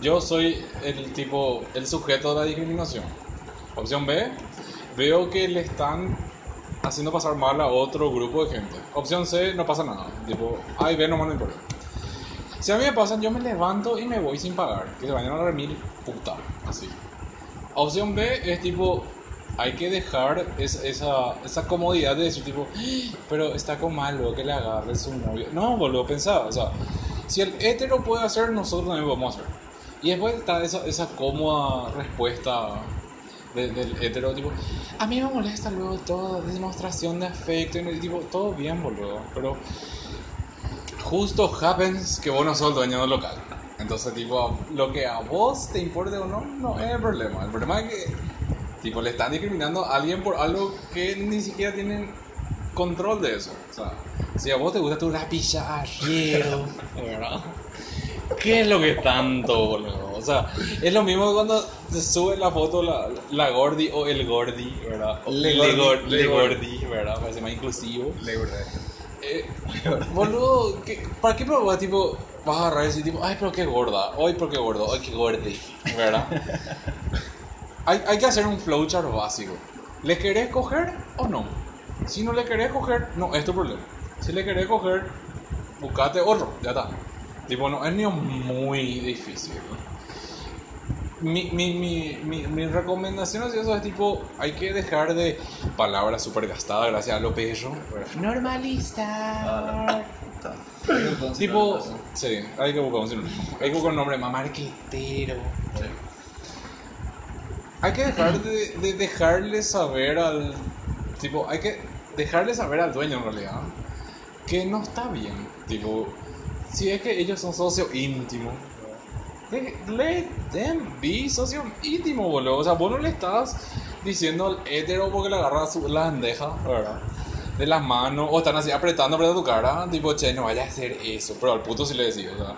Yo soy el tipo, el sujeto de la discriminación. Opción B. Veo que le están haciendo pasar mal a otro grupo de gente. Opción C, no pasa nada. Tipo, A y B nomás no importa. Si a mí me pasan, yo me levanto y me voy sin pagar. Que se vayan a la mil puta. Así. Opción B es tipo, hay que dejar es- esa, esa comodidad de decir tipo, "Ah, pero está con malo que le agarre su novio. No, boludo, pensaba, o sea, si el hétero puede hacer, nosotros también podemos hacer. Y después está esa, esa cómoda respuesta de- del hétero, tipo, a mí me molesta luego toda demostración de afecto, y tipo, todo bien, boludo, pero justo happens que vos no sos el dueño del local. Entonces, tipo, lo que a vos te importe o no, no es el problema. El problema es que, tipo, le están discriminando a alguien por algo que ni siquiera tienen control de eso. O sea, si a vos te gusta tu rapilla arriero, ¿verdad? ¿Qué es lo que tanto, boludo? O sea, es lo mismo cuando se sube la foto la, la Gordi o el Gordi, ¿verdad? O Le Le, Gordi, Gor- Le Le Gordi. Gordi, ¿verdad? Parece más inclusivo. Le verdad. Eh, boludo, ¿qué- ¿para qué probar? Tipo, vas a agarrar decir, tipo, ay, pero qué gorda, hoy, pero qué gordo, ay, qué gordi, ¿verdad? hay, hay que hacer un flowchart básico. ¿Le querés coger o no? Si no le querés coger, no, es tu problema. Si le querés coger, buscate otro, ya está. Tipo, no, es ni muy difícil. Mi, mi, mi, mi, mi recomendación hacia eso es tipo, hay que dejar de palabras súper gastadas gracias a lo perro. Normalista. Tipo, sí, hay que buscar un sinónimo. Hay que buscar un nombre más marquetero. Hay que dejar de, de dejarle saber al. Tipo, hay que dejarle saber al dueño en realidad que no está bien. Tipo, si es que ellos son socios íntimos, let them be socio íntimo, boludo. O sea, vos no le estás diciendo al hétero porque le agarra su, la bandeja, ¿verdad? De las manos, o están así apretando, apretando tu cara, tipo, che, no vaya a hacer eso. Pero al puto sí le decís, o sea,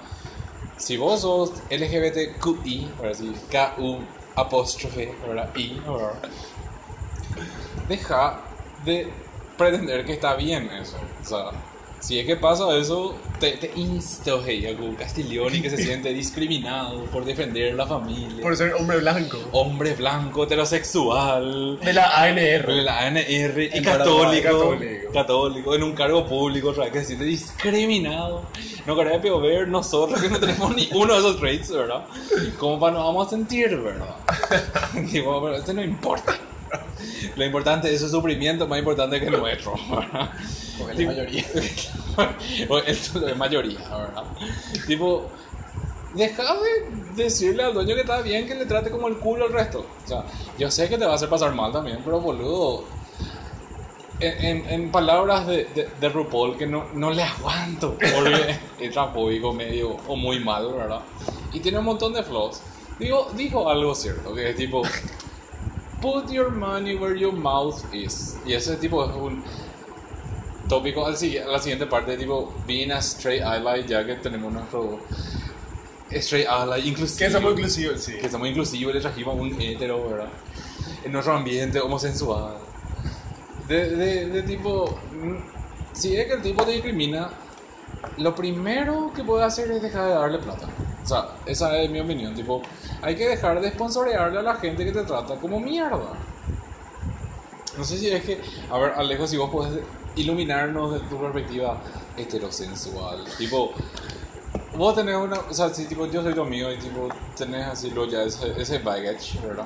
si vos sos LGBTQI, ¿verdad? Así, K-U apóstrofe, ¿verdad? I, ¿verdad? Deja de pretender que está bien eso. O sea, si es que pasa eso, te, te insto, hey, a Castiglioni que se siente discriminado por defender la familia. Por ser hombre blanco. Hombre blanco, heterosexual, De la ANR. de la ANR y católico, católico. católico, en un cargo público, vez que se siente discriminado. No querés peor ver nosotros que no tenemos ni uno de esos traits, ¿verdad? Como para nos vamos a sentir, ¿verdad? Digo, pero esto no importa. Lo importante es su sufrimiento, más importante que el nuestro, ¿verdad? Porque la Tipo- mayoría. Bueno, Esto es mayoría, ¿verdad? Tipo, deja de decirle al dueño que está bien que le trate como el culo al resto. O sea, yo sé que te va a hacer pasar mal también, pero boludo. En, en, en palabras de, de, de RuPaul, que no, no le aguanto, porque es transfóbico medio o muy mal, ¿verdad? Y tiene un montón de flaws. Digo, dijo algo cierto, que es tipo, put your money where your mouth is. Y ese tipo es un tópico al la siguiente parte, tipo, being a straight ally, ya que tenemos nuestro straight ally inclusive. Que somos inclusivos, sí. Que somos inclusivos, le trajimos un hetero, ¿verdad? En nuestro ambiente homosensual. De, de, de tipo, mm, si es que el tipo te discrimina, lo primero que puede hacer es dejar de darle plata. O sea, esa es mi opinión. Tipo, hay que dejar de sponsorearle a la gente que te trata como mierda. No sé si es que, a ver, Alejo, si vos podés iluminarnos de tu perspectiva heterosensual. Tipo, vos tenés una, o sea, si tipo yo soy tu amigo y tipo tenés así lo ya ese, ese baggage, ¿verdad?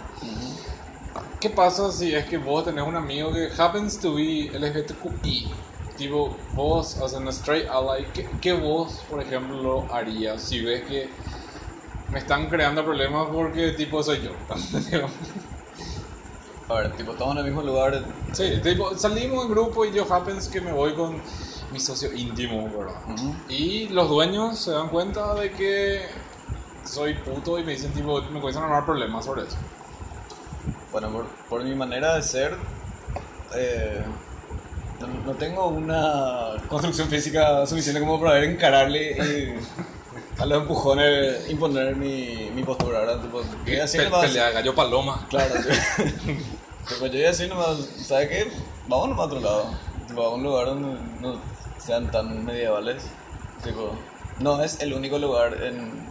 ¿Qué pasa si es que vos tenés un amigo que happens to be LGBTQI? Tipo, vos, as an straight ally, ¿qué, qué vos, por ejemplo, harías si ves que me están creando problemas porque tipo soy yo? A ver, tipo, estamos en el mismo lugar. sí, tipo, salimos en grupo y yo happens que me voy con mi socio íntimo, ¿verdad? Ujú. Y los dueños se dan cuenta de que soy puto y me dicen tipo, me comienzan a armar problemas sobre eso. Bueno, por, por mi manera de ser, eh, no, no tengo una construcción física suficiente como para poder encararle y a los empujones imponer mi, mi postura, ¿verdad? Tipo, yo voy a decir Pe- nomás- pelea gallo paloma. Claro. Tipo, yo voy a decir nomás, ¿sabes qué? Vamos nomás a otro lado. Tipo, a un lugar donde no sean tan medievales. Tipo, no es el único lugar en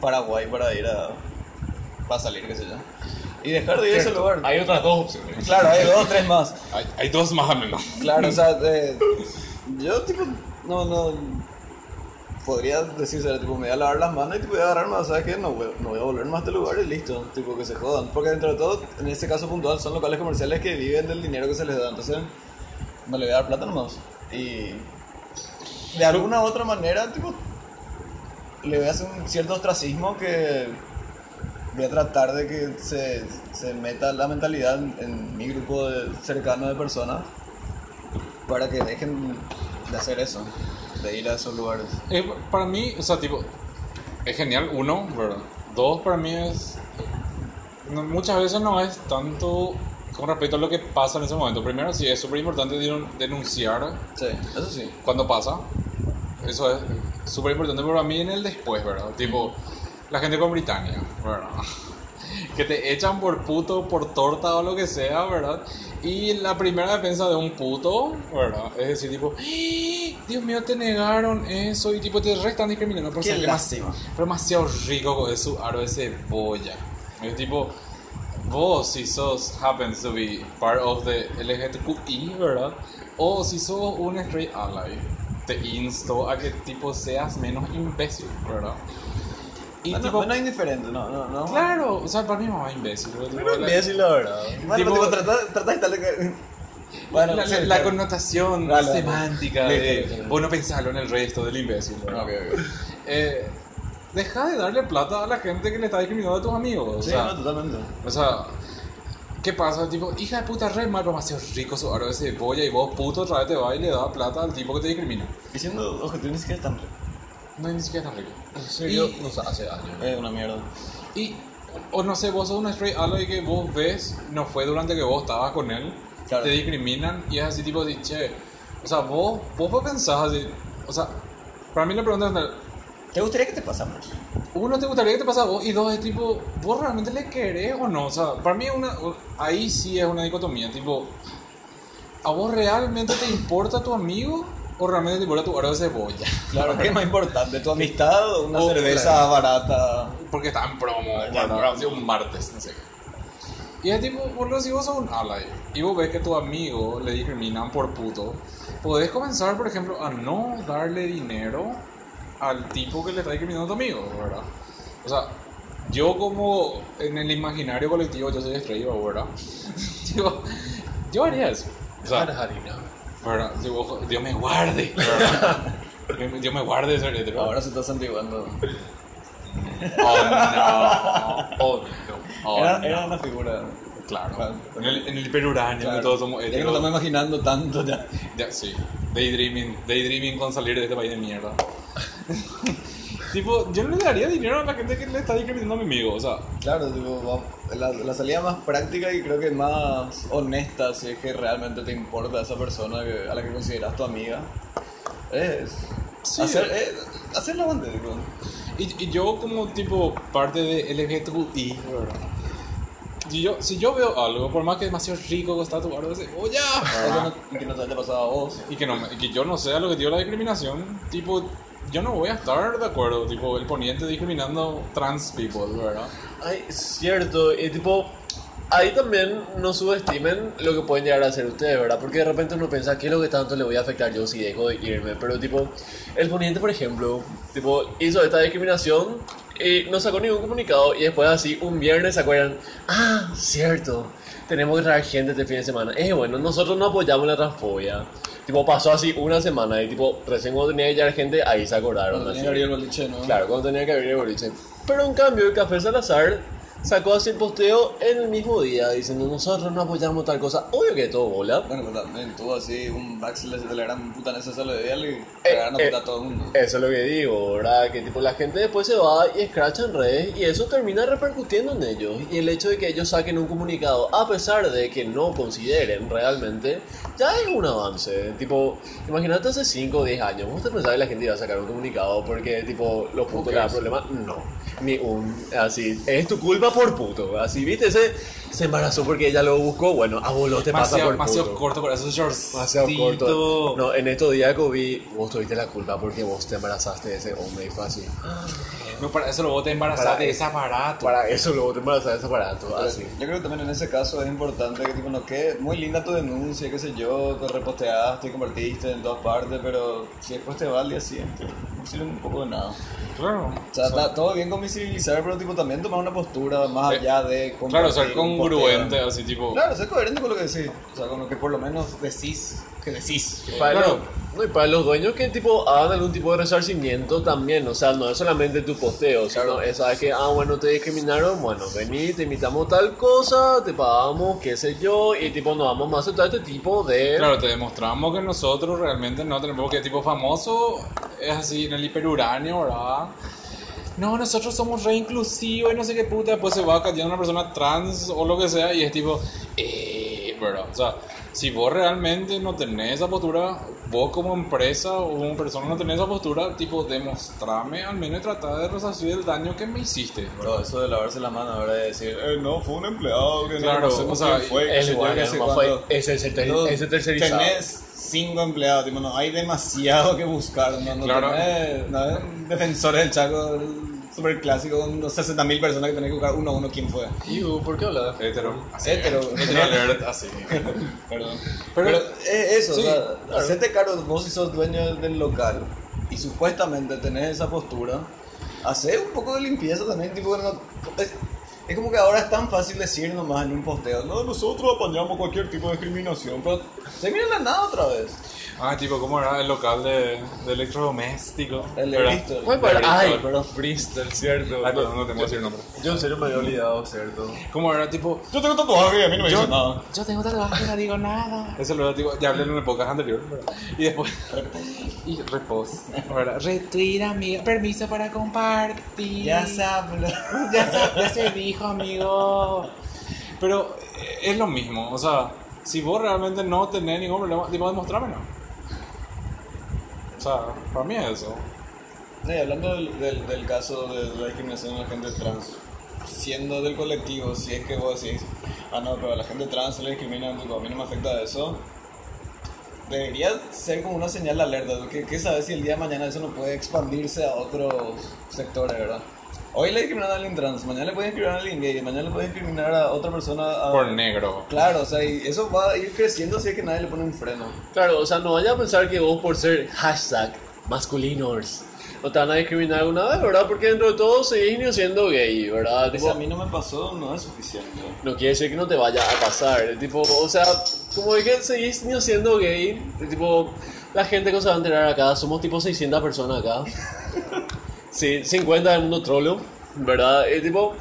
Paraguay para ir a... para salir, qué sé yo. Y dejar de ir a ese lugar. Hay otras dos opciones. Claro, hay dos o tres más. Hay, hay dos más o menos. Claro, o sea, eh, yo tipo, no, no, podría decirse, tipo, me voy a lavar las manos y tipo, voy a agarrar más, ¿sabes qué? No voy, no voy a volver más a este lugar y listo, tipo, que se jodan. Porque dentro de todo, en este caso puntual, son locales comerciales que viven del dinero que se les da, entonces no le voy a dar plata nomás. Y de alguna u otra manera, tipo, le voy a hacer un cierto ostracismo que voy a tratar de que se, se meta la mentalidad en, en mi grupo cercano de personas para que dejen de hacer eso, de ir a esos lugares. Eh, para mí, o sea, tipo, es genial, uno, ¿verdad? Dos, para mí es. no- muchas veces no es tanto con respecto a lo que pasa en ese momento. Primero, sí, es súper importante denun- denunciar Sí, eso sí. cuando pasa. Eso es súper importante para mí en el después, ¿verdad? Tipo, la gente con Britannia, ¿verdad? Que te echan por puto, por torta o lo que sea, ¿verdad? Y la primera defensa de un puto, ¿verdad? Es decir, tipo, "¡Ah! Dios mío, te negaron eso y tipo te re están discriminando por Qué ser lástima. pero demasiado rico con su aro de cebolla. Es tipo, vos si sos happens to be part of the LGBTQI, ¿verdad? O si sos un straight ally, te insto a que tipo seas menos imbécil, ¿verdad? Y No, no, tipo, no es indiferente, no, no, no. claro, o sea, para mí es más imbécil. Tipo, Pero la- imbécil, la verdad. Bueno, Tipo- tipo, trata, trata de estar... Bueno, la, sí, la- la claro. connotación dale. semántica Listo, de vos no pensarlo en el resto del imbécil, ¿verdad? Ok, ok. Eh, deja de darle plata a la gente que le está discriminando a tus amigos. O Sí, sea, no, totalmente. O sea, ¿qué pasa? Tipo, hija de puta, re malo, demasiado rico su aro de cebolla y vos, puto, otra vez te va y le da plata al tipo que te discrimina. Y siendo objetivo, ni siquiera es tan rico. No es ni siquiera tan rico. En serio, Y- no sé, hace años. Es una mierda. Y, o no sé, vos sos un straight ally que vos ves, no fue durante que vos estabas con él, Claro. te discriminan y es así, tipo, de, che, o sea, vos, vos pensás así, o sea, para mí la pregunta es, ¿Te gustaría que te pasamos? uno, ¿te gustaría que te pase a vos? Y dos, es tipo, ¿vos realmente le querés o no? O sea, para mí una, ahí sí es una dicotomía, tipo, ¿a vos realmente te importa tu amigo o realmente te importa tu aro de cebolla? Claro, ¿qué es más importante? ¿Tu amistad o una Oh, cerveza claro. barata? Porque está en promo, ¿verdad? promo. Así un martes, no sé qué. Y es tipo, boludo, si vos sos un ally y vos ves que tu amigo le discriminan por puto, podés comenzar, por ejemplo, a no darle dinero al tipo que le está discriminando a tu amigo, ¿verdad? O sea, yo como en el imaginario colectivo, yo soy estrella, ¿verdad? yo, yo haría eso. O sea, Harina. ¿Verdad? Dios me guarde. Dios me guarde hetero. Ahora se está santiguando. Oh no. Oh no. Oh, era, no. era una figura. Claro. Claro. En el, en el hiperuranio, Claro. todos somos Ya que heteros. estamos imaginando tanto ya. Ya, sí. Daydreaming, daydreaming con salir de este país de mierda. tipo, yo no le daría dinero a la gente que le está discriminando a mi amigo, o sea. Claro, tipo, la, la salida más práctica y creo que más honesta, si es que realmente te importa esa persona que- a la que consideras tu amiga, es Sí. hacer, eh, hacer la banda, tipo. Y, y yo como tipo parte de ¿verdad? Si yo, si yo veo algo, por más que es demasiado rico que está tu barro de cebolla, Eso no- y que no te haya pasado a vos. y que, no, y que yo no sea lo que dio la discriminación, tipo, yo no voy a estar de acuerdo, tipo, el poniente discriminando trans people, ¿verdad? Ay, es cierto, eh, tipo, ahí también no subestimen lo que pueden llegar a hacer ustedes, ¿verdad? Porque de repente uno piensa, ¿qué es lo que tanto le voy a afectar yo si dejo de irme? Pero tipo, el poniente, por ejemplo, tipo, hizo esta discriminación y no sacó ningún comunicado y después así, un viernes se acuerdan, ah, cierto, tenemos que traer gente este fin de semana. Es bueno, nosotros no apoyamos la transfobia. Tipo, pasó así una semana y tipo, recién cuando tenía que llegar gente, ahí se acordaron. Cuando tenía que abrir el boliche, ¿no? Claro, cuando tenía que abrir el boliche. Pero en cambio, el Café Salazar sacó así el posteo en el mismo día diciendo nosotros no apoyamos tal cosa. Obvio que todo bola. Bueno, pero también tuvo así un backslash de la gran puta necesario de él y Eh, a eh, a todo el mundo. Eso es lo que digo, ¿verdad? Que tipo la gente después se va y escracha en redes y eso termina repercutiendo en ellos. Y el hecho de que ellos saquen un comunicado, a pesar de que no consideren realmente, ya es un avance. Tipo, imagínate hace 5 o 10 años, ¿vos te pensabas que la gente iba a sacar un comunicado porque tipo los putos le dan problema? No, ni un, así, es tu culpa por puto. Así, ¿viste? Ese se embarazó porque ella lo buscó, bueno, a vos lo te pasa Demasiado, por demasiado puto. corto para esos shorts. Demasiado corto. No, en estos días que vi, vos tuviste la culpa porque vos te embarazaste de ese hombre y fue así. No, para eso luego te embarazaste de ese aparato. Para eso luego te embarazaste de ese aparato, así. Yo creo que también en ese caso es importante que tipo no quede muy linda tu denuncia, qué sé yo, que reposteaste y compartiste en todas partes, pero si después te va al día siguiente, sirve un poco de nada. Claro. O sea, está todo bien con visibilizar, pero tipo también tomar una postura más Eh, allá de Claro, ser congruente, así tipo. Claro, ser coherente con lo que decís. O sea, con lo que por lo menos decís que decís. Y para, Claro. los, no, y para los dueños que tipo hagan algún tipo de resarcimiento también, o sea, no es solamente tu posteo, sino es sabes que, ah, bueno, te discriminaron, bueno, vení, te invitamos tal cosa, te pagamos, qué sé yo, y tipo, no vamos más a aceptar este tipo de... Claro, te demostramos que nosotros realmente no tenemos que tipo famoso es así en el hiperuráneo, ¿verdad? No, nosotros somos re inclusivos y no sé qué puta. Después se va cayendo una persona trans o lo que sea y es tipo, eh, ¿verdad? O sea, si vos realmente no tenés esa postura, vos como empresa o como persona no tenés esa postura, tipo, demostrame al menos y tratar de resarcir el daño que me hiciste. Todo eso de lavarse la mano, ahora de decir, eh, no, fue un empleado que Claro, no conocemos o sea, fue, es qué sé yo, igual, además cuándo. fue- ese es el ter- No, ese tercerizado. Tenés cinco empleados, tipo, no hay demasiado que buscar, no, no Claro. tenés, no defensores del Chaco, el super clásico, unos 60 mil personas que tenés que buscar uno a uno quién fue. Iu, ¿por qué hablas? Hetero. Así, Hetero. Hetero alert, así. Perdón. Pero- Pero, es eso, sí, o sea, hacerte cargo, vos si sos dueño del local y supuestamente tenés esa postura, hacer un poco de limpieza también, tipo, no- es, es como que ahora es tan fácil decir nomás en un posteo, no, nosotros apañamos cualquier tipo de discriminación, pero se mira en la nada otra vez. Ah, tipo, ¿cómo era el local de, de electrodoméstico? El de ¿Verdad? Bristol. Fue para... Ay, Bristol. perdón, Bristol, cierto. Ah, no, no te puedo decir el nombre. Yo en serio me había olvidado, cierto. ¿Cómo era? Tipo, Yo tengo tatuaje y a mí no me yo, dice nada. yo tengo tatuaje, no digo nada. Eso lo digo, ya hablé en una época anterior. ¿verdad? Y después. y repost. ¿verdad? Retweet, amigo. Permiso para compartir. Ya se, ya se dijo, amigo. Pero eh, es lo mismo. O sea, si vos realmente no tenés ningún problema, tipo, demostrármelo. O sea, para mí es eso. Sí, hablando del, del, del caso de la discriminación de la gente trans, siendo del colectivo, si es que vos decís, ah, no, pero a la gente trans se le discrimina, tipo, a mí no me afecta eso, debería ser como una señal de alerta, que, que sabes si el día de mañana eso no puede expandirse a otros sectores, ¿verdad? Hoy le discriminan a alguien trans, mañana le pueden discriminar a alguien gay, mañana le pueden discriminar a otra persona. a- Por negro. Claro, o sea, y eso va a ir creciendo si es que nadie le pone un freno. Claro, o sea, no vaya a pensar que vos por ser hashtag masculinos no te van a discriminar alguna vez, ¿verdad? Porque dentro de todo seguís ni siendo gay, ¿verdad? Si Tipo, a mí no me pasó, no es suficiente. no quiere decir que no te vaya a pasar. Tipo, o sea, como dije, seguís ni siendo gay. Tipo, la gente que se va a enterar acá, somos tipo 600 personas acá. Sí, 50 del mundo trollo, ¿verdad? Y tipo,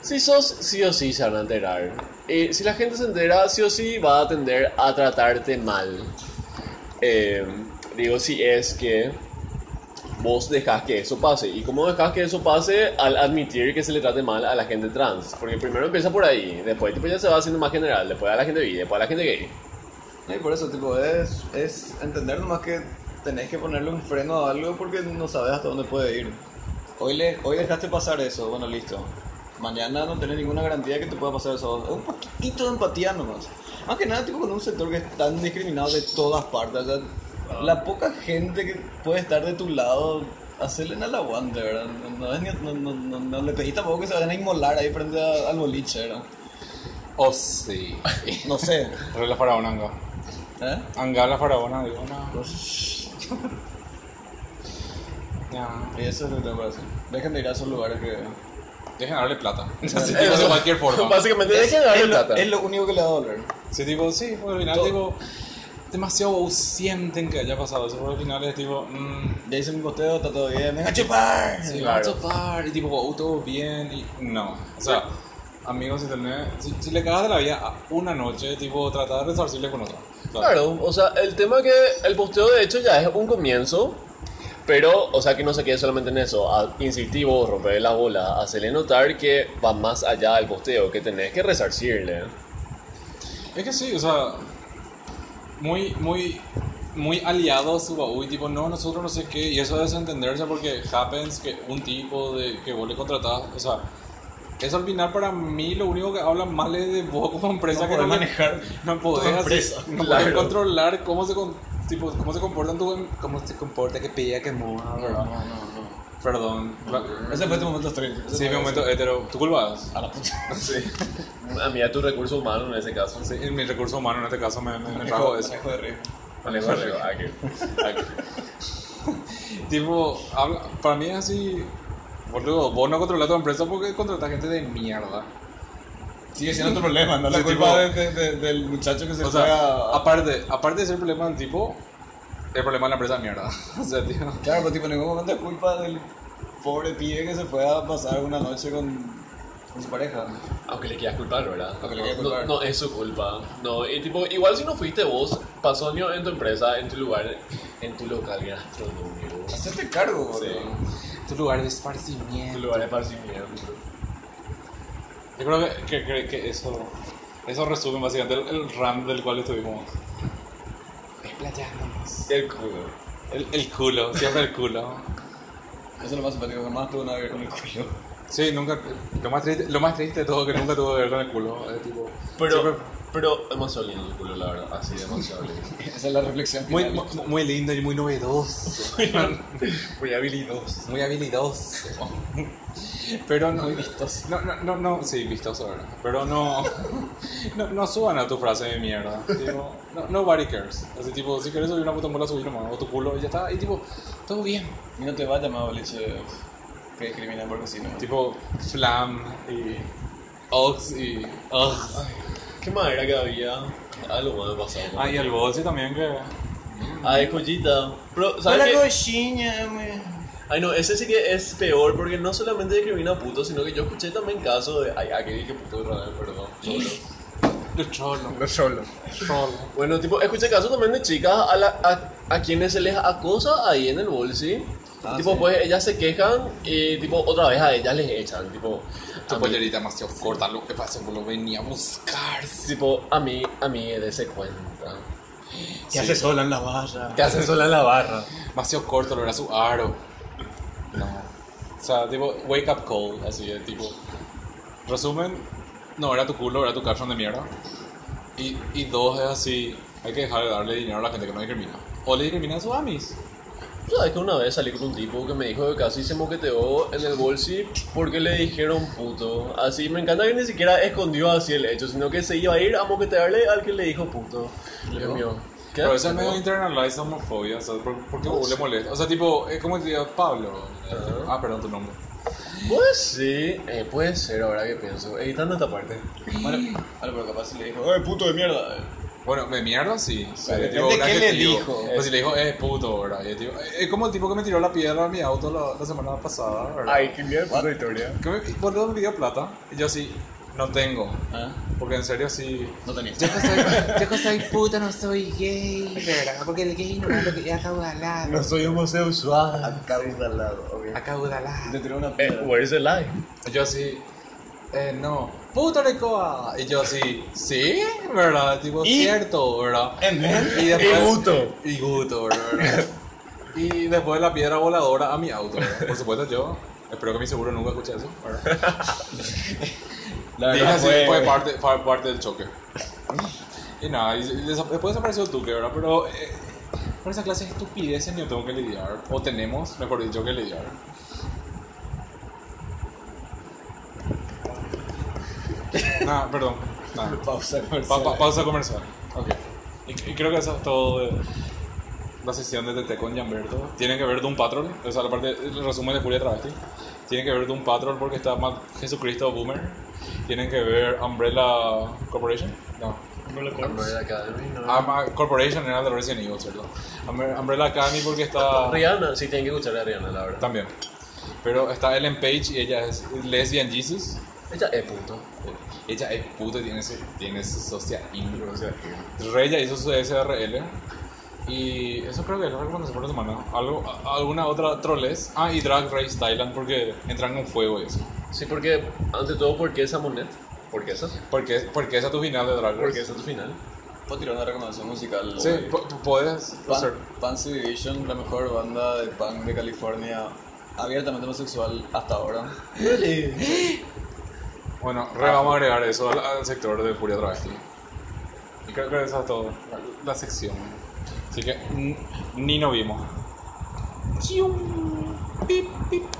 si sos, sí o sí se van a enterar. Y si la gente se entera, sí o sí va a tender a tratarte mal. Eh, digo, si es que vos dejas que eso pase. ¿Y cómo dejas que eso pase al admitir que se le trate mal a la gente trans? Porque primero empieza por ahí, después tipo, ya se va haciendo más general, después a la gente bi, después a la gente gay. Y por eso, tipo, es, es entender nomás que tenés que ponerle un freno a algo porque no sabes hasta dónde puede ir. Hoy, le, hoy dejaste pasar eso, bueno, listo. Mañana no tenés ninguna garantía que te pueda pasar eso. Un poquitito de empatía nomás. Más que nada, tipo, con un sector que es tan discriminado de todas partes. O sea, la poca gente que puede estar de tu lado, hacerle en el aguante, ¿verdad? No, no, es ni- no, no, le pedís tampoco que se vayan a inmolar ahí frente a- al boliche, ¿verdad? Oh, sí. No sé. Re la faraona anga. ¿Eh? Anga la faraona, digo, no. Ya. Y eso es lo que tengo que hacer. Dejen de ir a esos lugares que... Dejen de darle plata. Así, tipo, de cualquier forma. Básicamente, dejen de darle es, lo, plata. es lo único que le va a doler. Sí, tipo, sí, porque al final, Todo. tipo, demasiado sienten que haya pasado eso, porque al final es tipo, mmm, Ya hice mi posteo, está todo bien. ¡Venga a chupar! sí, Claro. vamos a topar, y tipo, wow, todo bien, y no. O sea, amigos, si, tenés, si, si le cagas de la vida a una noche, tipo, tratar de resarcirle con otra. O sea, Claro, o sea, el tema que el posteo de hecho ya es un comienzo, pero, o sea, que no se quede solamente en eso, a insistir vos, romperle la bola, hacerle notar que va más allá del posteo, que tenés que resarcirle. Es que sí, o sea, muy, muy, muy aliado a su baú y tipo, no, nosotros no sé qué, y eso es entenderse porque happens que un tipo de que vos le contratás, o sea, eso al final para mí lo único que habla mal es de vos como empresa No que no manejar no podés hacer- empresa. no Claro. podés controlar cómo se con- tipo, cómo se comportan tu cómo se comporta que pilla que moja, ¿verdad? No, no, no. Perdón. Ese fue tu momento. Ese Sí, mi momento hetero. ¿Tu culpa es? A la puta. Sí. A mí a tu recurso humano en ese caso. Sí, en mi recurso humano en este caso me, me, me trajo eso. manejo de ritmo. Manejo de río, ah, que- tipo, habla- para mí es así. Boludo, vos no controlas tu empresa porque contratas gente de mierda. Sigue siendo tu problema, no la Sí, culpa tipo- de- de- de- del muchacho que se O fue sea, a... aparte, aparte de ser el problema del tipo, el problema de la empresa es mierda. O sea, tío. Claro, pero tipo, en ningún momento es culpa del pobre pibe que se fue a pasar una noche con, con su pareja. Aunque le quieras culpar, ¿verdad? Aunque le quieras No- culpar. No, no es su culpa. No, y tipo, igual si no fuiste vos, pasó año en tu empresa, en tu lugar, en tu local gastronómico. Hacerte cargo, Sí. boludo. Tu lugar de Tu esparcimiento. lugar de esparcimiento. Yo creo que, que, que, que eso, eso resume básicamente el, el RAM del cual estuvimos explayándonos. El culo. El, el culo, siempre el culo. Eso es lo más simpático, jamás tuvo nada que ver con el culo. Sí, nunca. Lo más triste, lo más triste de todo que nunca tuvo que ver con el culo. Es tipo. Pero, siempre- pero demasiado lindo el culo, la verdad. Así, demasiado lindo. Esa es la reflexión muy, final. muy, muy lindo y muy novedoso. Muy habilidoso. muy habilidoso. Pero no. No, no, no, no, sí, vistoso, ¿verdad? Pero no. No, no suban a tu frase de mierda. Tipo, no, nobody cares. Así, tipo, si quieres subir una puta mola, subir nomás. O tu culo y ya está. Y tipo, todo bien. Y no te va a llamar boliche que discriminan porque si no. Tipo, flam y. Ox y. Ugh. ¿Qué más era que había? Algo más pasado. Ah, y el bolsi también que. Ay, joyita. Pero, ¿sabes Hola, qué? cochiña, me. Ay, no, ese sí que es peor porque no solamente discrimina a putos, sino que yo escuché también casos de. Ay, ah, que dije puto de Israel, perdón. Solo. Los cholos. Lo solo. Cholo. Bueno, tipo, escuché casos también de chicas a, la- a, a quienes se les acosa ahí en el bolsi. Ah, tipo, sí. pues ellas se quejan y, tipo, otra vez a ellas les echan. Tipo, Tu a mí, pollerita demasiado corta, lo que pasa, lo venía a buscar. tipo, a mí, a mí, dése cuenta. ¿Qué hace sola en la barra? Te hace sola en la barra. Demasiado corto, lo era su aro. No. O sea, tipo, wake up call, así de tipo. Resumen, no era tu culo, era tu caption de mierda. Y, y dos es así, hay que dejar de darle dinero a la gente que no discrimina. O le discriminan a sus amis. ¿Sabes que una vez salí con un tipo que me dijo que casi se moqueteó en el bolsi porque le dijeron puto? Así, me encanta que ni siquiera escondió así el hecho, sino que se iba a ir a moquetearle al que le dijo puto. Dios mío. ¿Qué? Pero eso es medio internalized homofobia, o sea, ¿por, por qué vos le molesta? O sea, tipo, es como te digo, Pablo. Ah, perdón, tu nombre. Pues sí, eh, puede ser ahora que pienso. Editando esta parte. Bueno, bueno, pero capaz si le dijo, ¡eh, puto de mierda! Bueno, de mierda sí. Sí, depende un qué le adjetivo. dijo. Pues si le dijo, es puto, ¿verdad? Y el tipo- es como el tipo que me tiró la piedra a mi auto la, la semana pasada, ¿verdad? Ay, qué mierda puta historia. Que me, boludo, me pidió plata. Y yo así, no tengo. ¿Ah? Porque en serio sí. No tenías. Yo que soy, yo soy puto no soy gay, ¿verdad? Porque el gay no es lo que acaudalado. soy homosexual. Acaudalado, ok. Acaudalado. Te tiró una Eh, piedra. where's the lie? Yo así, eh, no. Puto Recoa. Y yo así, sí, ¿verdad? Tipo, ¿Y? cierto, ¿verdad? And then- Y después. Y gusto. Y gusto, ¿verdad? y después la piedra voladora a mi auto, ¿verdad? Por supuesto, yo. Espero que mi seguro nunca escuche eso, ¿verdad? La verdad así, fue... fue parte, fue parte del choque. Y nada, y desa- después desapareció el Tuque, ¿verdad? Pero eh, por esa clase de estupideces yo tengo que lidiar. O tenemos, mejor dicho, que lidiar. Nada, perdón. Nada. Pausa Pa- comercial. pa- pausa comercial. Ok. Y, y creo que eso es todo de la sesión de TT con Gianberto. Tienen que ver Doom Patrol, o sea, la parte, el resumen de Furia Travesti. Tienen que ver Doom Patrol porque está más Jesucristo Boomer. Tienen que ver Umbrella Corporation. No. Umbrella Academy, ¿no? Ah, Corporation era de Resident Evil, ¿cierto? Umbre- Umbrella Academy porque está... Rihanna, sí, tienen que escuchar a Rihanna, la verdad. También. Pero está Ellen Page y ella es Lesbian Jesus. Ella es puto. Ella es puta y tiene su, tiene su socia indie. O sea, Rey ya hizo su SRL. Y eso creo que es la recomendación por la semana. ¿Algo, ¿Alguna otra troles? Ah, y Drag Race Thailand porque entran con fuego y eso. Sí, porque, ante todo, ¿por qué esa Monet? ¿Por qué esa? Porque, porque esa es tu final de Drag Race. Porque esa es tu final. Puedo tirar una recomendación musical. Sí, puedes. Pan, Pansy Division, la mejor banda de punk de California, abiertamente homosexual hasta ahora. Bueno, re vamos a agregar eso al, al sector de Furia Travesti. Y creo que esa es todo. La, la sección. Así que ni nos vimos.